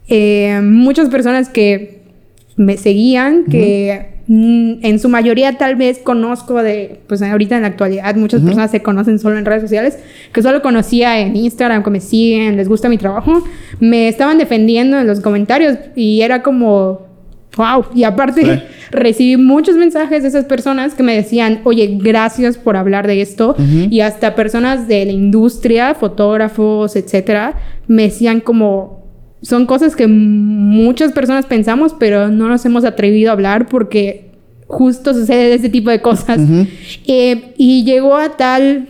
Speaker 3: eh, muchas personas que me seguían, que mm, en su mayoría tal vez conozco de, pues ahorita en la actualidad muchas personas se conocen solo en redes sociales, que solo conocía en Instagram, que me siguen, les gusta mi trabajo, me estaban defendiendo en los comentarios y era como, wow, y aparte
Speaker 2: Sí.
Speaker 3: recibí muchos mensajes de esas personas que me decían, oye, gracias por hablar de esto, y hasta personas de la industria, fotógrafos, etcétera, me decían como son cosas que muchas personas pensamos, pero no nos hemos atrevido a hablar porque justo sucede ese tipo de cosas. Eh, y llegó a tal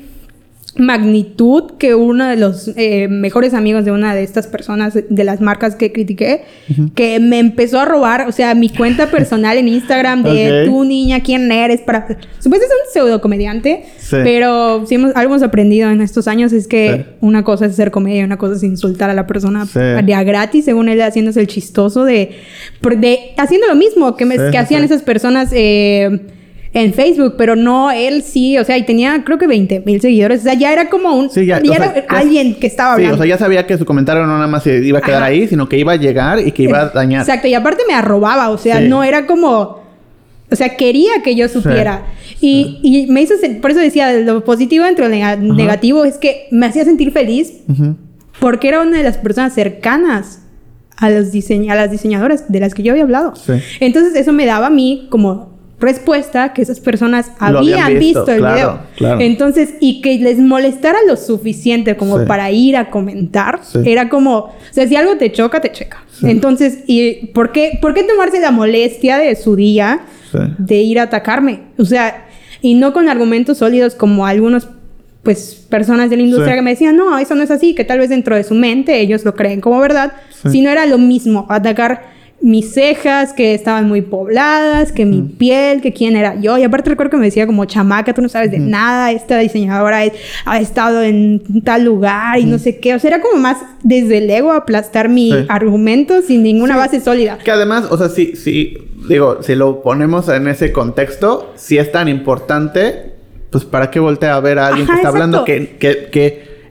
Speaker 3: magnitud que uno de los eh, mejores amigos de una de estas personas de las marcas que critiqué que me empezó a robar o sea mi cuenta personal en Instagram de
Speaker 2: Ok.
Speaker 3: tú niña quién eres para supuestamente es un pseudo comediante
Speaker 2: Sí.
Speaker 3: pero si hemos, algo hemos aprendido en estos años es que
Speaker 2: Sí.
Speaker 3: una cosa es hacer comedia una cosa es insultar a la persona
Speaker 2: Sí.
Speaker 3: de a gratis según él haciéndose el chistoso de, de haciendo lo mismo que, me- que hacían esas personas eh, en Facebook, pero no él sí, o sea, y tenía creo que 20 mil seguidores, o sea, ya era como un,
Speaker 2: Sí, ya,
Speaker 3: ya era
Speaker 2: sea,
Speaker 3: alguien que estaba
Speaker 2: Sí,
Speaker 3: hablando.
Speaker 2: o sea, ya sabía que su comentario no nada más se iba a quedar
Speaker 3: Ajá.
Speaker 2: ahí, sino que iba a llegar y que iba a dañar.
Speaker 3: Exacto, y aparte me arrobaba, o sea,
Speaker 2: Sí.
Speaker 3: no era como, o sea, quería que yo supiera. Y, y me hizo, por eso decía, lo positivo del nega- negativo es que me hacía sentir feliz porque era una de las personas cercanas a, los a las diseñadoras de las que yo había hablado.
Speaker 2: Sí.
Speaker 3: Entonces eso me daba a mí como respuesta que esas personas
Speaker 2: habían
Speaker 3: habían
Speaker 2: visto,
Speaker 3: visto, el
Speaker 2: claro,
Speaker 3: video.
Speaker 2: claro.
Speaker 3: Entonces, y que les molestara lo suficiente como
Speaker 2: Sí.
Speaker 3: para ir a comentar,
Speaker 2: Sí.
Speaker 3: era como, o sea, si algo te choca, te checa. Entonces, ¿y por qué, por qué tomarse la molestia de su día de ir a atacarme? O sea, y no con argumentos sólidos como algunos pues personas de la industria
Speaker 2: Sí.
Speaker 3: que me decían, no, eso no es así, que tal vez dentro de su mente ellos lo creen como verdad,
Speaker 2: Sí.
Speaker 3: sino era lo mismo, atacar mis cejas que estaban muy pobladas, que mi piel, que quién era yo. Y aparte recuerdo que me decía como chamaca, tú no sabes de nada, esta diseñadora es- ha estado en tal lugar y no sé qué. O sea, era como más desde el ego aplastar mi
Speaker 2: Sí.
Speaker 3: argumento sin ninguna
Speaker 2: Sí.
Speaker 3: base sólida.
Speaker 2: Que además, o sea, sí, sí, digo, si lo ponemos en ese contexto, si es tan importante, pues para qué voltea a ver a alguien
Speaker 3: Ajá,
Speaker 2: que está hablando que, que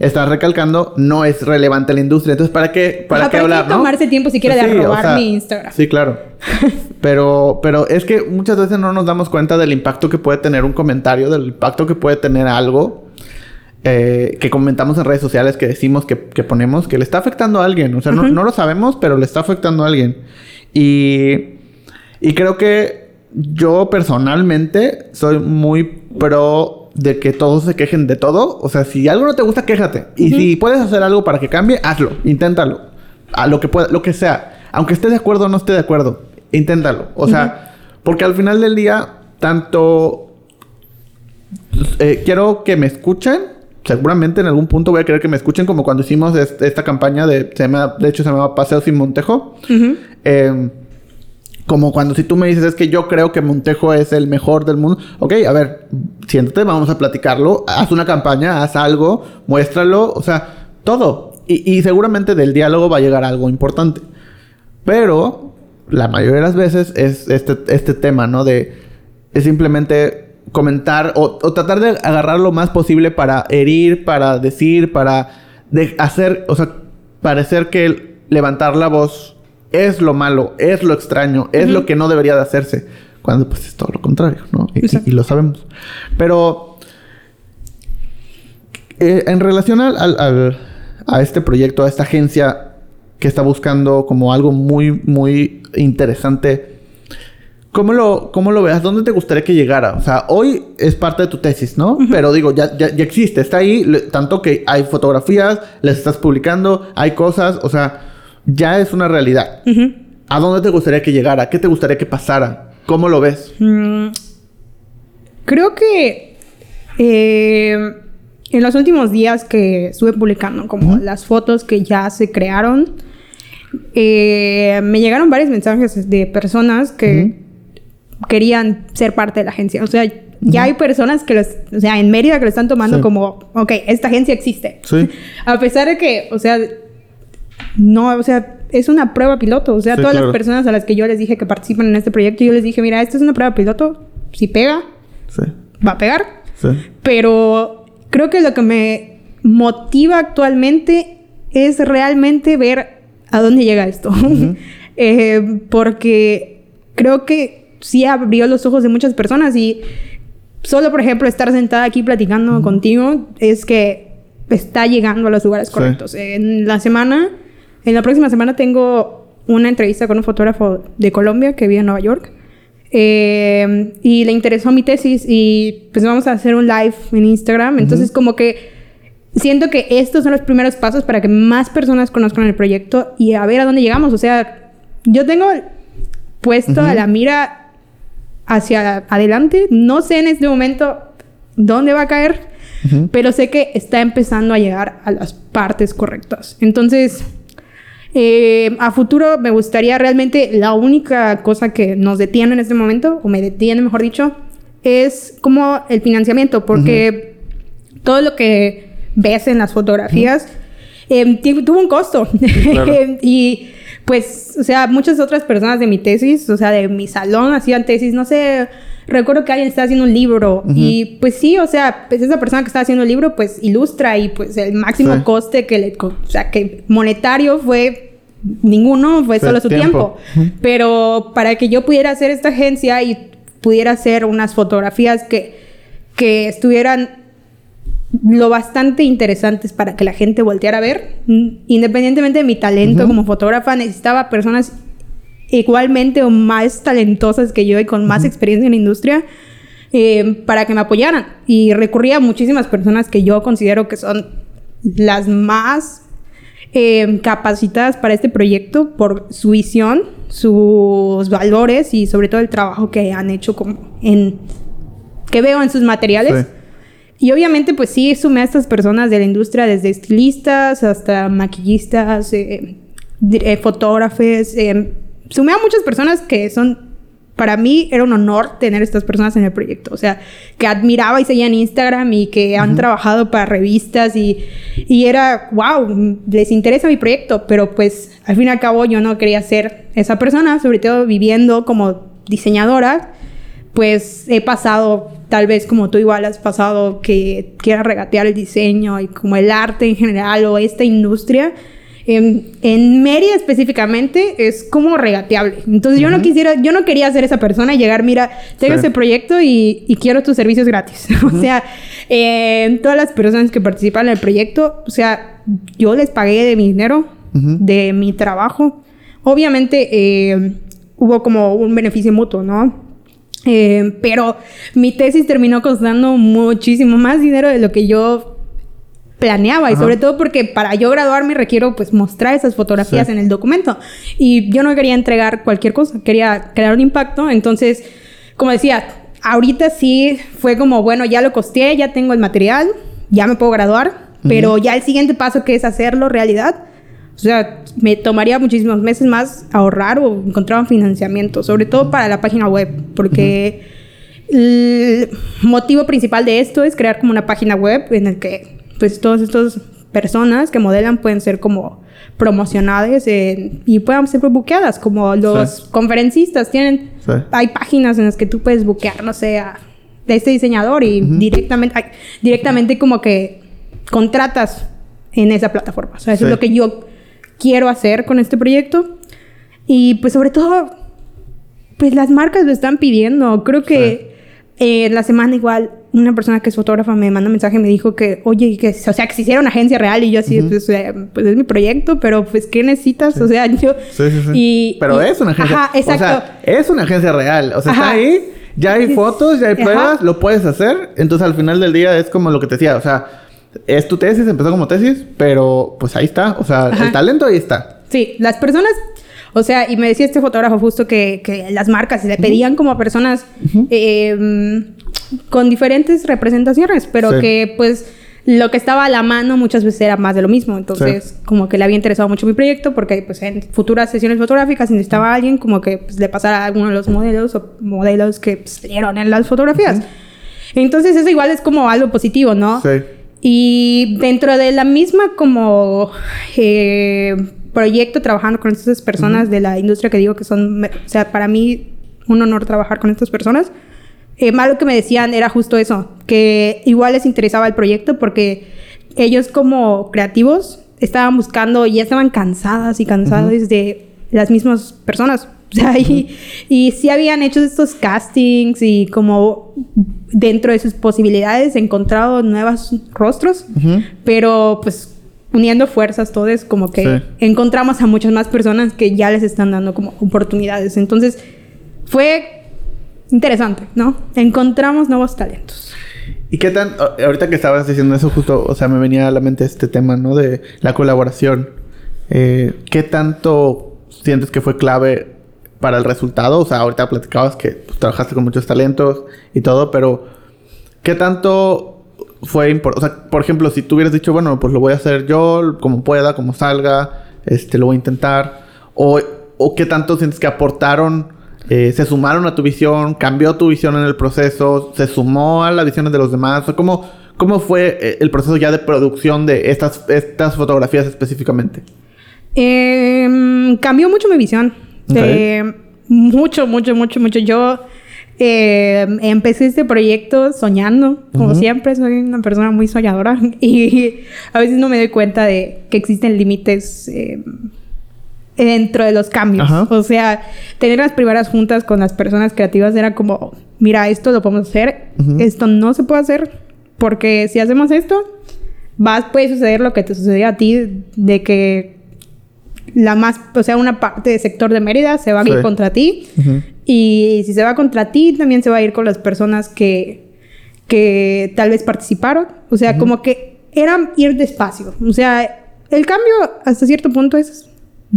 Speaker 2: está recalcando no es relevante a la industria. Entonces, ¿para qué, para qué
Speaker 3: ¿para qué
Speaker 2: hablar, no?
Speaker 3: tomarse tiempo siquiera de
Speaker 2: Sí,
Speaker 3: robar
Speaker 2: sea,
Speaker 3: mi Instagram?
Speaker 2: Sí, claro. Pero, pero es que muchas veces no nos damos cuenta del impacto que puede tener un comentario, del impacto que puede tener algo eh, que comentamos en redes sociales, que decimos, que, que ponemos, que le está afectando a alguien. O sea, no, no lo sabemos, pero le está afectando a alguien. Y, y creo que yo personalmente soy muy pro de que todos se quejen de todo. O sea, si algo no te gusta, quéjate. Y si puedes hacer algo para que cambie, hazlo. Inténtalo. A lo que pueda, lo que sea. Aunque esté de acuerdo o no esté de acuerdo, inténtalo. O sea, porque al final del día, tanto eh, quiero que me escuchen. Seguramente en algún punto voy a querer que me escuchen, como cuando hicimos est- esta campaña de, se llama- de hecho se llama Paseo sin Montejo. Eh, como cuando si tú me dices es que yo creo que Montejo es el mejor del mundo. Ok, a ver, siéntate, vamos a platicarlo. Haz una campaña, haz algo, muéstralo. O sea, todo. Y, y seguramente del diálogo va a llegar algo importante. Pero la mayoría de las veces es este, este tema, ¿no? De es simplemente comentar o, o tratar de agarrar lo más posible para herir, para decir, para de hacer, o sea, parecer que levantar la voz es lo malo, es lo extraño, es lo que no debería de hacerse. Cuando pues es todo lo contrario, ¿no? Y, y-
Speaker 3: Exacto.
Speaker 2: y lo sabemos. Pero eh, en relación al, al- al- a este proyecto, a esta agencia que está buscando como algo muy, muy interesante, ¿Cómo lo, ¿Cómo lo ves? ¿Dónde te gustaría que llegara? O sea, hoy es parte de tu tesis, ¿no? Pero digo, ya, ya, ya, existe, está ahí, tanto que hay fotografías, las estás publicando, hay cosas, o sea, ya es una realidad. ¿A dónde te gustaría que llegara? ¿Qué te gustaría que pasara? ¿Cómo lo ves? Mm,
Speaker 3: creo que eh, en los últimos días que estuve publicando como las fotos que ya se crearon, eh, me llegaron varios mensajes de personas que querían ser parte de la agencia. O sea, ya hay personas que, los, o sea, en Mérida que lo están tomando como, ok, esta agencia existe. Sí. A pesar de que, o sea, no, o sea, es una prueba piloto. O sea, todas las personas a las que yo les dije que participan en este proyecto, yo les dije, mira, esto es una prueba piloto. Si pega, va a pegar. Pero creo que lo que me motiva actualmente es realmente ver a dónde llega esto. Eh, porque creo que sí abrió los ojos de muchas personas y solo, por ejemplo, estar sentada aquí platicando contigo es que está llegando a los lugares correctos. En la semana, en la próxima semana tengo una entrevista con un fotógrafo de Colombia que vive en Nueva York. Eh, y le interesó mi tesis y pues vamos a hacer un live en Instagram. Entonces como que siento que estos son los primeros pasos para que más personas conozcan el proyecto y a ver a dónde llegamos. O sea, yo tengo puesto a la mira hacia adelante. No sé en este momento dónde va a caer, pero sé que está empezando a llegar a las partes correctas. Entonces, eh, a futuro me gustaría realmente, la única cosa que nos detiene en este momento, o me detiene mejor dicho, es como el financiamiento, porque todo lo que ves en las fotografías em, tuvo un costo. y pues, o sea, muchas otras personas de mi tesis, o sea, de mi salón hacían tesis, no sé, recuerdo que alguien estaba haciendo un libro y pues sí, o sea, pues esa persona que estaba haciendo el libro pues ilustra y pues el máximo coste que le, o sea, que monetario fue ninguno, fue solo su tiempo. Pero para que yo pudiera hacer esta agencia y pudiera hacer unas fotografías que, que estuvieran lo bastante interesantes para que la gente volteara a ver, independientemente de mi talento como fotógrafa, necesitaba personas igualmente o más talentosas que yo y con más experiencia en la industria eh, para que me apoyaran. Y recurría a muchísimas personas que yo considero que son las más eh, capacitadas para este proyecto por su visión, sus valores y sobre todo el trabajo que han hecho como en que veo en sus materiales. Y obviamente, pues sí, sumé a estas personas de la industria, desde estilistas hasta maquillistas, eh, eh fotógrafos, sumé a muchas personas que son, para mí era un honor tener estas personas en el proyecto. O sea, que admiraba y seguía en Instagram y que han trabajado para revistas y, y era, wow, les interesa mi proyecto, pero pues al fin y al cabo yo no quería ser esa persona, sobre todo viviendo como diseñadora, pues he pasado, tal vez como tú igual has pasado, que quiera regatear el diseño y como el arte en general o esta industria en, Mérida específicamente es como regateable. Entonces yo no quisiera, yo no quería ser esa persona y llegar, mira, tengo ese proyecto y, quiero tus servicios gratis. o sea, eh, todas las personas que participan en el proyecto, o sea, yo les pagué de mi dinero, de mi trabajo. Obviamente eh, hubo como un beneficio mutuo, ¿no? Eh, pero mi tesis terminó costando muchísimo más dinero de lo que yo planeaba y sobre todo porque para yo graduarme requiero pues mostrar esas fotografías en el documento. Y yo no quería entregar cualquier cosa, quería crear un impacto, entonces como decía, ahorita sí fue como bueno, ya lo costeé, ya tengo el material, ya me puedo graduar, pero ya el siguiente paso que es hacerlo realidad, o sea, me tomaría muchísimos meses más ahorrar o encontrar un financiamiento, sobre todo para la página web, porque el motivo principal de esto es crear como una página web en el que pues todas estas personas que modelan pueden ser como promocionadas y puedan ser buqueadas, como los conferencistas tienen, hay páginas en las que tú puedes buquear, no sé, a, de este diseñador y directamente, directamente como que contratas en esa plataforma. O sea, eso es lo que yo quiero hacer con este proyecto. Y pues sobre todo, pues las marcas lo están pidiendo. Creo que eh, la semana igual una persona que es fotógrafa me mandó un mensaje y me dijo que, oye, que, o sea, que si hiciera una agencia real y yo así, pues, eh, pues, es mi proyecto, pero pues, ¿qué necesitas? O sea, yo...
Speaker 2: Sí, sí, sí.
Speaker 3: Y,
Speaker 2: Pero
Speaker 3: y-
Speaker 2: es una agencia.
Speaker 3: Ajá, exacto.
Speaker 2: O sea, es una agencia real. O sea,
Speaker 3: Ajá.
Speaker 2: está ahí, ya hay fotos, ya hay
Speaker 3: Ajá.
Speaker 2: pruebas, lo puedes hacer. Entonces, al final del día es como lo que te decía. O sea, es tu tesis, empezó como tesis, pero pues ahí está. O sea,
Speaker 3: Ajá.
Speaker 2: el talento ahí está.
Speaker 3: Sí, las personas, o sea, y me decía este fotógrafo justo que, que las marcas le pedían como a personas eh, con diferentes representaciones, pero
Speaker 2: Sí.
Speaker 3: que pues lo que estaba a la mano muchas veces era más de lo mismo. Entonces, como que le había interesado mucho mi proyecto porque pues en futuras sesiones fotográficas necesitaba a alguien como que pues, le pasara a alguno de los modelos o modelos que pues, salieron en las fotografías. Entonces, eso igual es como algo positivo, ¿no?
Speaker 2: Sí.
Speaker 3: Y dentro de la misma como eh, proyecto trabajando con estas personas de la industria que digo que son, me- o sea, para mí un honor trabajar con estas personas. Eh, algo que me decían era justo eso, que igual les interesaba el proyecto porque ellos como creativos estaban buscando y ya estaban cansadas y cansados de las mismas personas. O sea, y, y sí habían hecho estos castings y como dentro de sus posibilidades encontrado nuevos rostros, pero pues uniendo fuerzas todos como que
Speaker 2: Sí.
Speaker 3: encontramos a muchas más personas que ya les están dando como oportunidades. Entonces fue interesante, ¿no? Encontramos nuevos talentos.
Speaker 2: ¿Y qué tan, ahorita que estabas diciendo eso, justo, o sea, me venía a la mente este tema, ¿no? De la colaboración. Eh, ¿Qué tanto sientes que fue clave para el resultado? O sea, ahorita platicabas que pues, trabajaste con muchos talentos y todo, pero ¿qué tanto fue importante? O sea, por ejemplo, si tú hubieras dicho, bueno, pues lo voy a hacer yo, como pueda, como salga, este, lo voy a intentar. O, o qué tanto sientes que aportaron, eh, se sumaron a tu visión, cambió tu visión en el proceso, se sumó a las visiones de los demás. O ¿cómo, cómo fue eh, el proceso ya de producción de estas, estas fotografías específicamente?
Speaker 3: Eh, cambió mucho mi visión. Eh, mucho, mucho, mucho, mucho. Yo eh, empecé este proyecto soñando, como
Speaker 2: Ujú.
Speaker 3: siempre, soy una persona muy soñadora y a veces no me doy cuenta de que existen límites eh, dentro de los cambios.
Speaker 2: Ajá.
Speaker 3: O sea, tener las primeras juntas con las personas creativas era como, mira, esto lo podemos hacer,
Speaker 2: Ujú.
Speaker 3: esto no se puede hacer, porque si hacemos esto, va, puede suceder lo que te sucedió a ti, de que la más, o sea, una parte del sector de Mérida se va a ir contra ti. Y si se va contra ti, también se va a ir con las personas que, que tal vez participaron. O sea, como que era ir despacio. O sea, el cambio hasta cierto punto es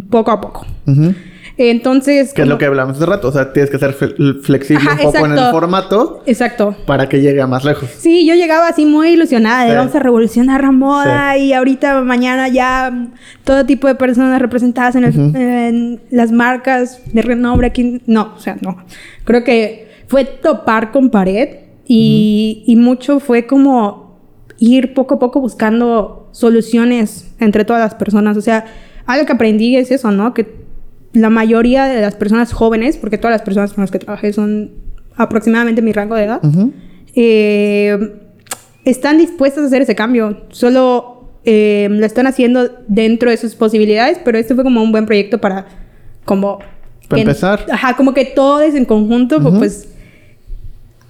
Speaker 3: poco a poco.
Speaker 2: Ujú.
Speaker 3: Entonces...
Speaker 2: Que es lo que hablamos hace rato. O sea, tienes que ser fle- flexible
Speaker 3: Ajá,
Speaker 2: un poco en el formato
Speaker 3: Exacto.
Speaker 2: para que llegue a más lejos.
Speaker 3: Sí, yo llegaba así muy ilusionada de
Speaker 2: Sí.
Speaker 3: vamos a revolucionar la moda y ahorita mañana ya todo tipo de personas representadas en, el-
Speaker 2: Ujú.
Speaker 3: en las marcas de renombre aquí. No, o sea, no. Creo que fue topar con pared y, y mucho fue como ir poco a poco buscando soluciones entre todas las personas. O sea, algo que aprendí es eso, ¿no? Que la mayoría de las personas jóvenes, porque todas las personas con las que trabajé son aproximadamente mi rango de edad, eh, están dispuestas a hacer ese cambio. Solo eh, lo están haciendo dentro de sus posibilidades, pero este fue como un buen proyecto para como...
Speaker 2: Para empezar.
Speaker 3: Ajá, como que todos en conjunto,
Speaker 2: Ujú.
Speaker 3: pues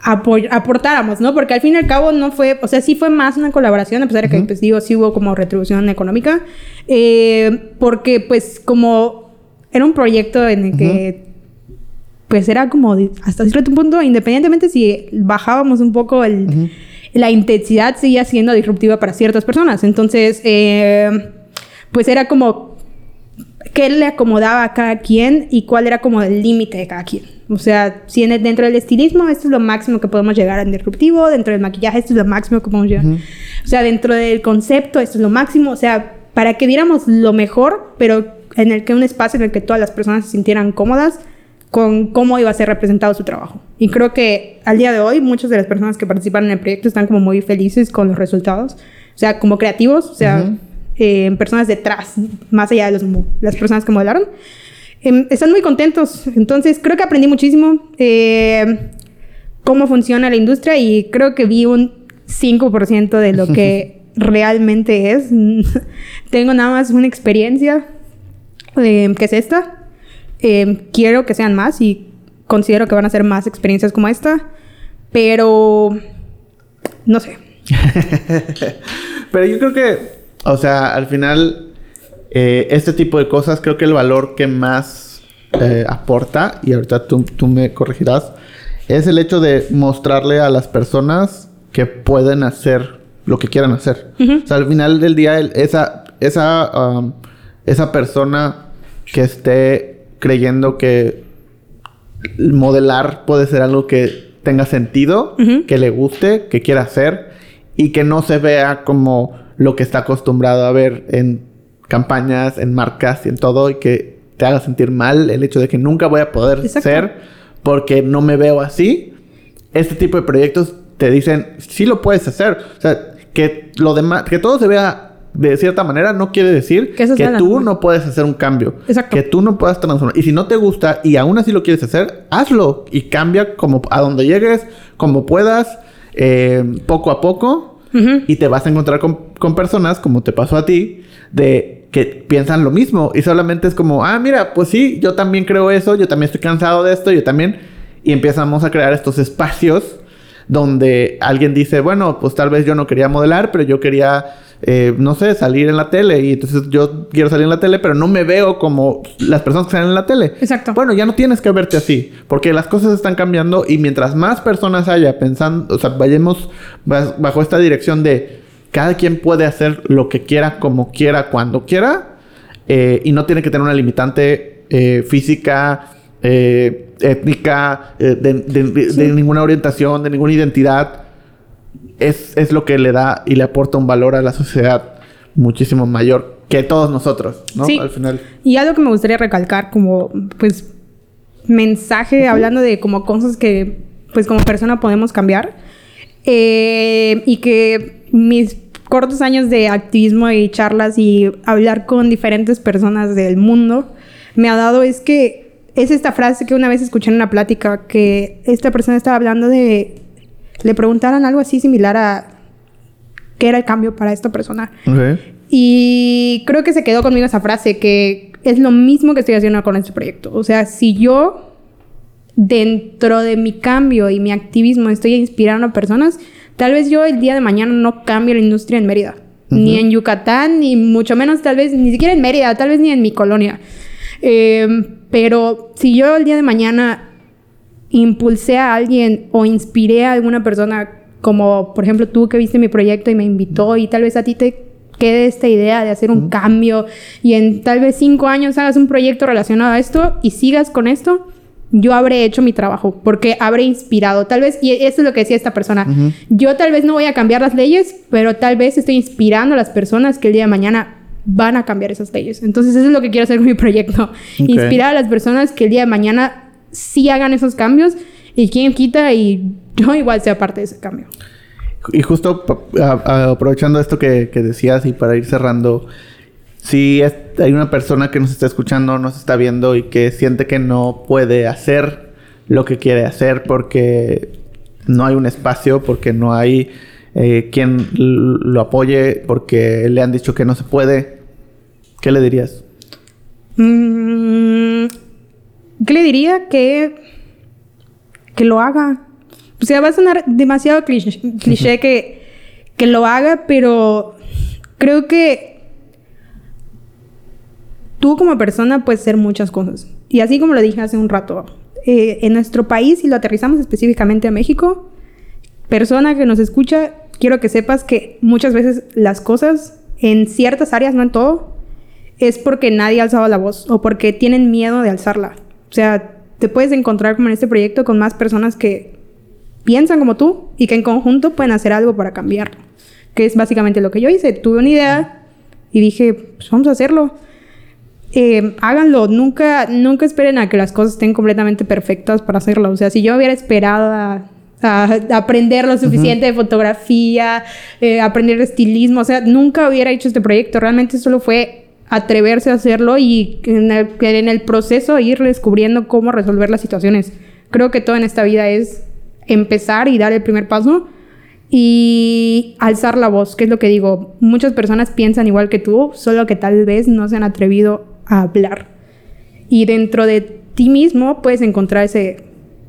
Speaker 3: apo- aportáramos, ¿no? Porque al fin y al cabo no fue, o sea, sí fue más una colaboración, a pesar de que, pues digo, sí hubo como retribución económica, eh, porque pues como era un proyecto en el que pues era como hasta cierto punto, independientemente si bajábamos un poco el,
Speaker 2: Ujú.
Speaker 3: la intensidad, seguía siendo disruptiva para ciertas personas. Entonces, eh, pues era como qué le acomodaba a cada quien y cuál era como el límite de cada quien. O sea, si en el- dentro del estilismo esto es lo máximo que podemos llegar en disruptivo, dentro del maquillaje esto es lo máximo que podemos llegar.
Speaker 2: Ujú.
Speaker 3: O sea, dentro del concepto esto es lo máximo, o sea, para que viéramos lo mejor, pero en el que un espacio en el que todas las personas se sintieran cómodas con cómo iba a ser representado su trabajo. Y creo que al día de hoy muchas de las personas que participan en el proyecto están como muy felices con los resultados. O sea, como creativos, o sea,
Speaker 2: Ujú.
Speaker 3: eh, personas detrás, más allá de los, las personas que modelaron. Em, están muy contentos. Entonces, creo que aprendí muchísimo eh, cómo funciona la industria y creo que vi un 5% de lo que realmente es. Tengo nada más una experiencia eh, que es esta. Eh, quiero que sean más y considero que van a ser más experiencias como esta. pero no sé.
Speaker 2: Pero yo creo que, o sea, al final, eh, este tipo de cosas, creo que el valor que más eh, aporta, y ahorita tú, tú me corregirás, es el hecho de mostrarle a las personas que pueden hacer lo que quieran hacer. O sea, al final del día, el- esa, esa, um, esa persona que esté creyendo que modelar puede ser algo que tenga sentido, que le guste, que quiera hacer y que no se vea como lo que está acostumbrado a ver en campañas, en marcas y en todo y que te haga sentir mal el hecho de que nunca voy a poder
Speaker 3: Exacto.
Speaker 2: ser porque no me veo así. Este tipo de proyectos te dicen, sí lo puedes hacer. O sea, que lo demás, que todo se vea de cierta manera no quiere decir
Speaker 3: Que
Speaker 2: tú no puedes hacer un cambio.
Speaker 3: Exacto.
Speaker 2: Que tú no puedas transformar. Y si no te gusta y aún así lo quieres hacer, hazlo y cambia como a donde llegues, como puedas, eh, poco a poco. Y te vas a encontrar con, con personas, como te pasó a ti, de que piensan lo mismo. Y solamente es como, ah, mira, pues sí, yo también creo eso, yo también estoy cansado de esto, yo también. Y empezamos a crear estos espacios donde alguien dice, bueno, pues tal vez yo no quería modelar, pero yo quería, eh, no sé, salir en la tele. Y entonces yo quiero salir en la tele, pero no me veo como las personas que salen en la tele.
Speaker 3: Exacto.
Speaker 2: Bueno, ya no tienes que verte así, porque las cosas están cambiando y mientras más personas haya pensando, o sea, vayamos bajo esta dirección de cada quien puede hacer lo que quiera, como quiera, cuando quiera, eh, y no tiene que tener una limitante eh, física, eh, étnica, de, de- de- de ninguna orientación, de ninguna identidad. Es, es lo que le da y le aporta un valor a la sociedad muchísimo mayor que todos nosotros, ¿no?
Speaker 3: Sí.
Speaker 2: Al final.
Speaker 3: Y algo que me gustaría recalcar como, pues, mensaje hablando de como cosas que, pues, como persona podemos cambiar. eh, y que mis cortos años de activismo y charlas y hablar con diferentes personas del mundo me ha dado es que es esta frase que una vez escuché en una plática que esta persona estaba hablando de le preguntaron algo así similar a qué era el cambio para esta persona y creo que se quedó conmigo esa frase, que es lo mismo que estoy haciendo con este proyecto. O sea, si yo dentro de mi cambio y mi activismo estoy inspirando a personas, tal vez yo el día de mañana no cambie la industria en Mérida. Ni en Yucatán, ni mucho menos tal vez, ni siquiera en Mérida, tal vez ni en mi colonia. Eh, pero si yo el día de mañana impulsé a alguien o inspiré a alguna persona, como por ejemplo tú que viste mi proyecto y me invitó y tal vez a ti te quede esta idea de hacer un cambio y en tal vez cinco años hagas un proyecto relacionado a esto y sigas con esto, yo habré hecho mi trabajo porque habré inspirado. Tal vez, y eso es lo que decía esta persona, yo tal vez no voy a cambiar las leyes, pero tal vez estoy inspirando a las personas que el día de mañana van a cambiar esas leyes. Entonces eso es lo que quiero hacer con mi proyecto.
Speaker 2: Ok.
Speaker 3: Inspirar a las personas que el día de mañana sí hagan esos cambios y quien quita y yo igual sea parte de ese cambio.
Speaker 2: Y justo aprovechando esto que, que decías y para ir cerrando, si es- hay una persona que nos está escuchando, nos está viendo y que siente que no puede hacer lo que quiere hacer porque no hay un espacio, porque no hay eh, quien lo apoye, porque le han dicho que no se puede, ¿qué le dirías?
Speaker 3: Mm, ¿Qué le diría? Que, que lo haga. O sea, va a sonar demasiado cliché, cliché que, que lo haga, pero creo que tú como persona puedes ser muchas cosas. Y así como lo dije hace un rato, eh, en nuestro país, y lo aterrizamos específicamente a México, persona que nos escucha, quiero que sepas que muchas veces las cosas en ciertas áreas, no en todo, es porque nadie ha alzado la voz o porque tienen miedo de alzarla. O sea, te puedes encontrar como en este proyecto con más personas que piensan como tú y que en conjunto pueden hacer algo para cambiarlo. Que es básicamente lo que yo hice. Tuve una idea y dije, pues vamos a hacerlo. Eh, háganlo, nunca, nunca esperen a que las cosas estén completamente perfectas para hacerlo. O sea, si yo hubiera esperado a, a aprender lo suficiente de fotografía, eh, aprender de estilismo, o sea, nunca hubiera hecho este proyecto. Realmente solo fue atreverse a hacerlo y en el, en el proceso ir descubriendo cómo resolver las situaciones. Creo que todo en esta vida es empezar y dar el primer paso y alzar la voz, que es lo que digo. Muchas personas piensan igual que tú, solo que tal vez no se han atrevido a hablar. Y dentro de ti mismo puedes encontrar ese,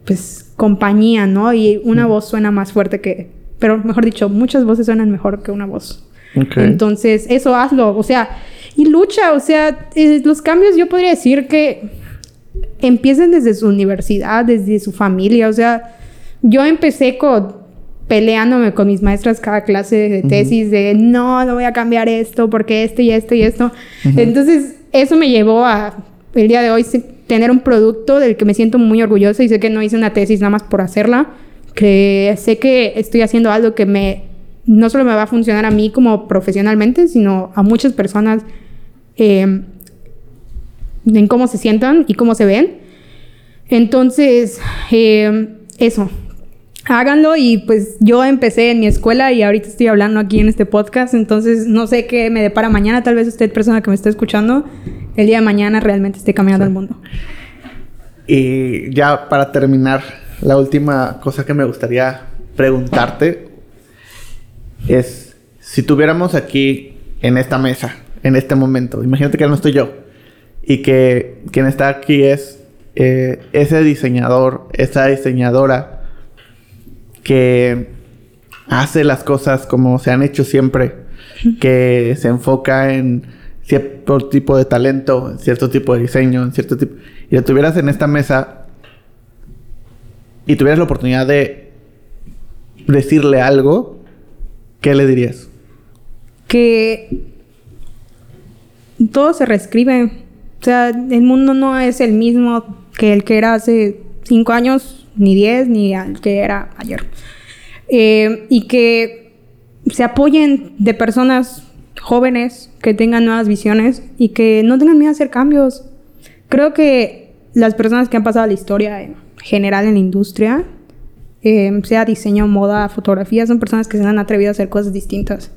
Speaker 3: pues, compañía, ¿no? Y una voz suena más fuerte que, pero mejor dicho, muchas voces suenan mejor que una voz. Entonces, eso hazlo, o sea, y lucha, o sea, eh, los cambios yo podría decir que empiecen desde su universidad, desde su familia, o sea, yo empecé con peleándome con mis maestras cada clase de tesis de no, no voy a cambiar esto porque esto y esto y esto. Entonces, eso me llevó a el día de hoy tener un producto del que me siento muy orgullosa y sé que no hice una tesis nada más por hacerla, que sé que estoy haciendo algo que me no solo me va a funcionar a mí como profesionalmente, sino a muchas personas eh, en cómo se sientan y cómo se ven. Entonces, eh, eso. Háganlo y pues yo empecé en mi escuela y ahorita estoy hablando aquí en este podcast, entonces no sé qué me depara mañana, tal vez usted persona que me está escuchando, el día de mañana realmente esté cambiando el mundo.
Speaker 2: Y ya para terminar, la última cosa que me gustaría preguntarte es, si tuviéramos aquí en esta mesa, en este momento, imagínate que no estoy yo, y que quien está aquí es eh, ese diseñador, esa diseñadora que hace las cosas como se han hecho siempre, que se enfoca en cierto tipo de talento, en cierto tipo de diseño, en cierto tipo... Y lo tuvieras en esta mesa y tuvieras la oportunidad de decirle algo, ¿qué le dirías?
Speaker 3: Que todo se reescribe. O sea, el mundo no es el mismo que el que era hace cinco años, ni diez, ni al que era ayer. Eh, y que se apoyen de personas jóvenes que tengan nuevas visiones y que no tengan miedo a hacer cambios. Creo que las personas que han pasado la historia en general en la industria, eh, sea diseño, moda, fotografía, son personas que se han atrevido a hacer cosas distintas.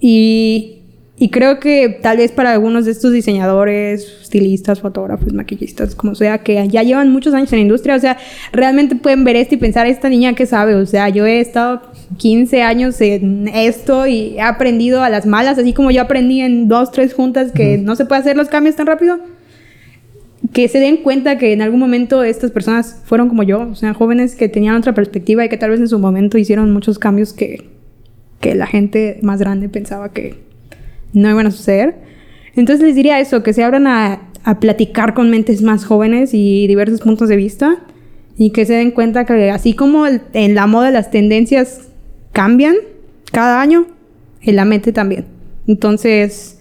Speaker 3: Y, y creo que tal vez para algunos de estos diseñadores, estilistas, fotógrafos, maquillistas, como sea, que ya llevan muchos años en la industria, o sea, realmente pueden ver esto y pensar, esta niña que sabe, o sea, yo he estado 15 años en esto y he aprendido a las malas, así como yo aprendí en dos, tres juntas que no se puede hacer los cambios tan rápido. Que se den cuenta que en algún momento estas personas fueron como yo, o sea, jóvenes que tenían otra perspectiva y que tal vez en su momento hicieron muchos cambios que, que la gente más grande pensaba que no iban a suceder. Entonces les diría eso, que se abran a, platicar con mentes más jóvenes y diversos puntos de vista y que se den cuenta que así como en la moda las tendencias cambian cada año, en la mente también. Entonces,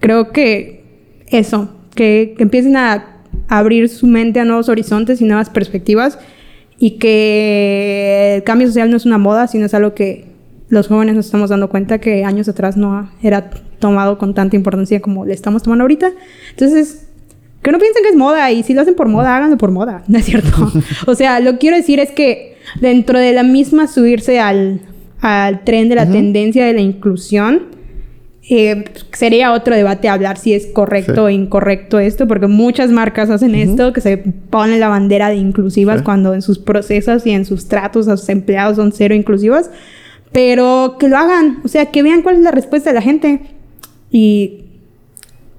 Speaker 3: creo que eso, que, que empiecen a abrir su mente a nuevos horizontes y nuevas perspectivas y que el cambio social no es una moda, sino es algo que los jóvenes nos estamos dando cuenta que años atrás no era tomado con tanta importancia como le estamos tomando ahorita. Entonces, que no piensen que es moda y si lo hacen por moda, háganlo por moda, ¿no es cierto? o sea, lo que quiero decir es que dentro de la misma subirse al, al tren de la tendencia de la inclusión, eh, sería otro debate hablar si es correcto
Speaker 2: Sí.
Speaker 3: o incorrecto esto, porque muchas marcas hacen esto, que se ponen la bandera de inclusivas
Speaker 2: Sí.
Speaker 3: cuando en sus procesos y en sus tratos a sus empleados son cero inclusivas, pero que lo hagan, o sea, que vean cuál es la respuesta de la gente y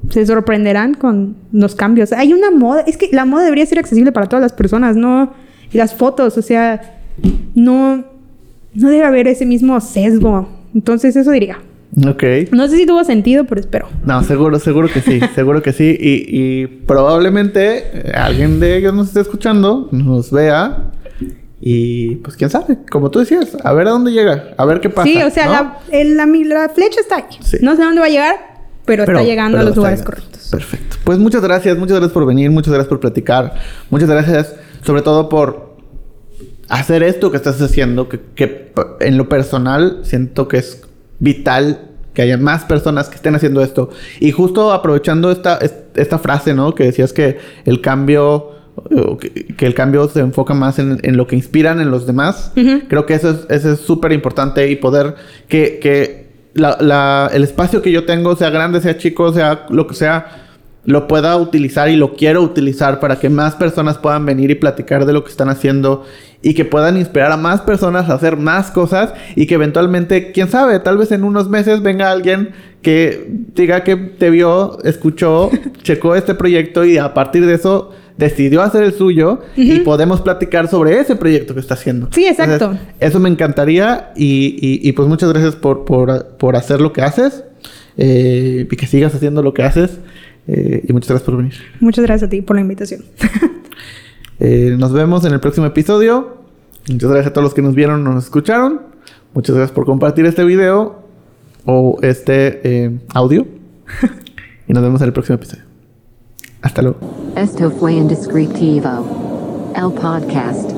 Speaker 3: se sorprenderán con los cambios. Hay una moda, es que la moda debería ser accesible para todas las personas, no y las fotos, o sea, no no debe haber ese mismo sesgo. Entonces eso diría.
Speaker 2: Ok.
Speaker 3: No sé si tuvo sentido, pero espero.
Speaker 2: No, seguro, seguro que sí, seguro que sí. Y, y probablemente eh, alguien de ellos nos esté escuchando, nos vea. Y pues quién sabe, como tú decías, a ver a dónde llega, a ver qué pasa.
Speaker 3: sí, o sea,
Speaker 2: ¿no?
Speaker 3: la, el- la, flecha está ahí.
Speaker 2: Sí.
Speaker 3: No sé a dónde va a llegar, pero,
Speaker 2: Pero-
Speaker 3: está llegando
Speaker 2: pero
Speaker 3: a los lugares
Speaker 2: llegando.
Speaker 3: correctos.
Speaker 2: Perfecto. Pues muchas gracias, muchas gracias por venir, muchas gracias por platicar, muchas gracias sobre todo por hacer esto que estás haciendo, que, que en lo personal siento que es vital que haya más personas que estén haciendo esto. Y justo aprovechando esta, es- esta frase, ¿no? Que decías que el cambio, que, que el cambio se enfoca más en, en lo que inspiran en los demás. Creo que eso es eso es súper importante y poder que, que la- la- el espacio que yo tengo, sea grande, sea chico, sea lo que sea, lo pueda utilizar y lo quiero utilizar para que más personas puedan venir y platicar de lo que están haciendo y que puedan inspirar a más personas a hacer más cosas y que eventualmente, quién sabe, tal vez en unos meses venga alguien que diga que te vio, escuchó, checó este proyecto y a partir de eso decidió hacer el suyo y podemos platicar sobre ese proyecto que está haciendo.
Speaker 3: Sí, exacto.
Speaker 2: Entonces, eso me encantaría y, y- y, pues muchas gracias por, por, por hacer lo que haces eh, y que sigas haciendo lo que haces eh, y muchas gracias por venir.
Speaker 3: Muchas gracias a ti por la invitación.
Speaker 2: Eh, nos vemos en el próximo episodio. Muchas gracias a todos los que nos vieron o nos escucharon. Muchas gracias por compartir este video o este eh, audio. y nos vemos en el próximo episodio. Hasta luego.
Speaker 1: Esto fue Indescriptivo. El podcast.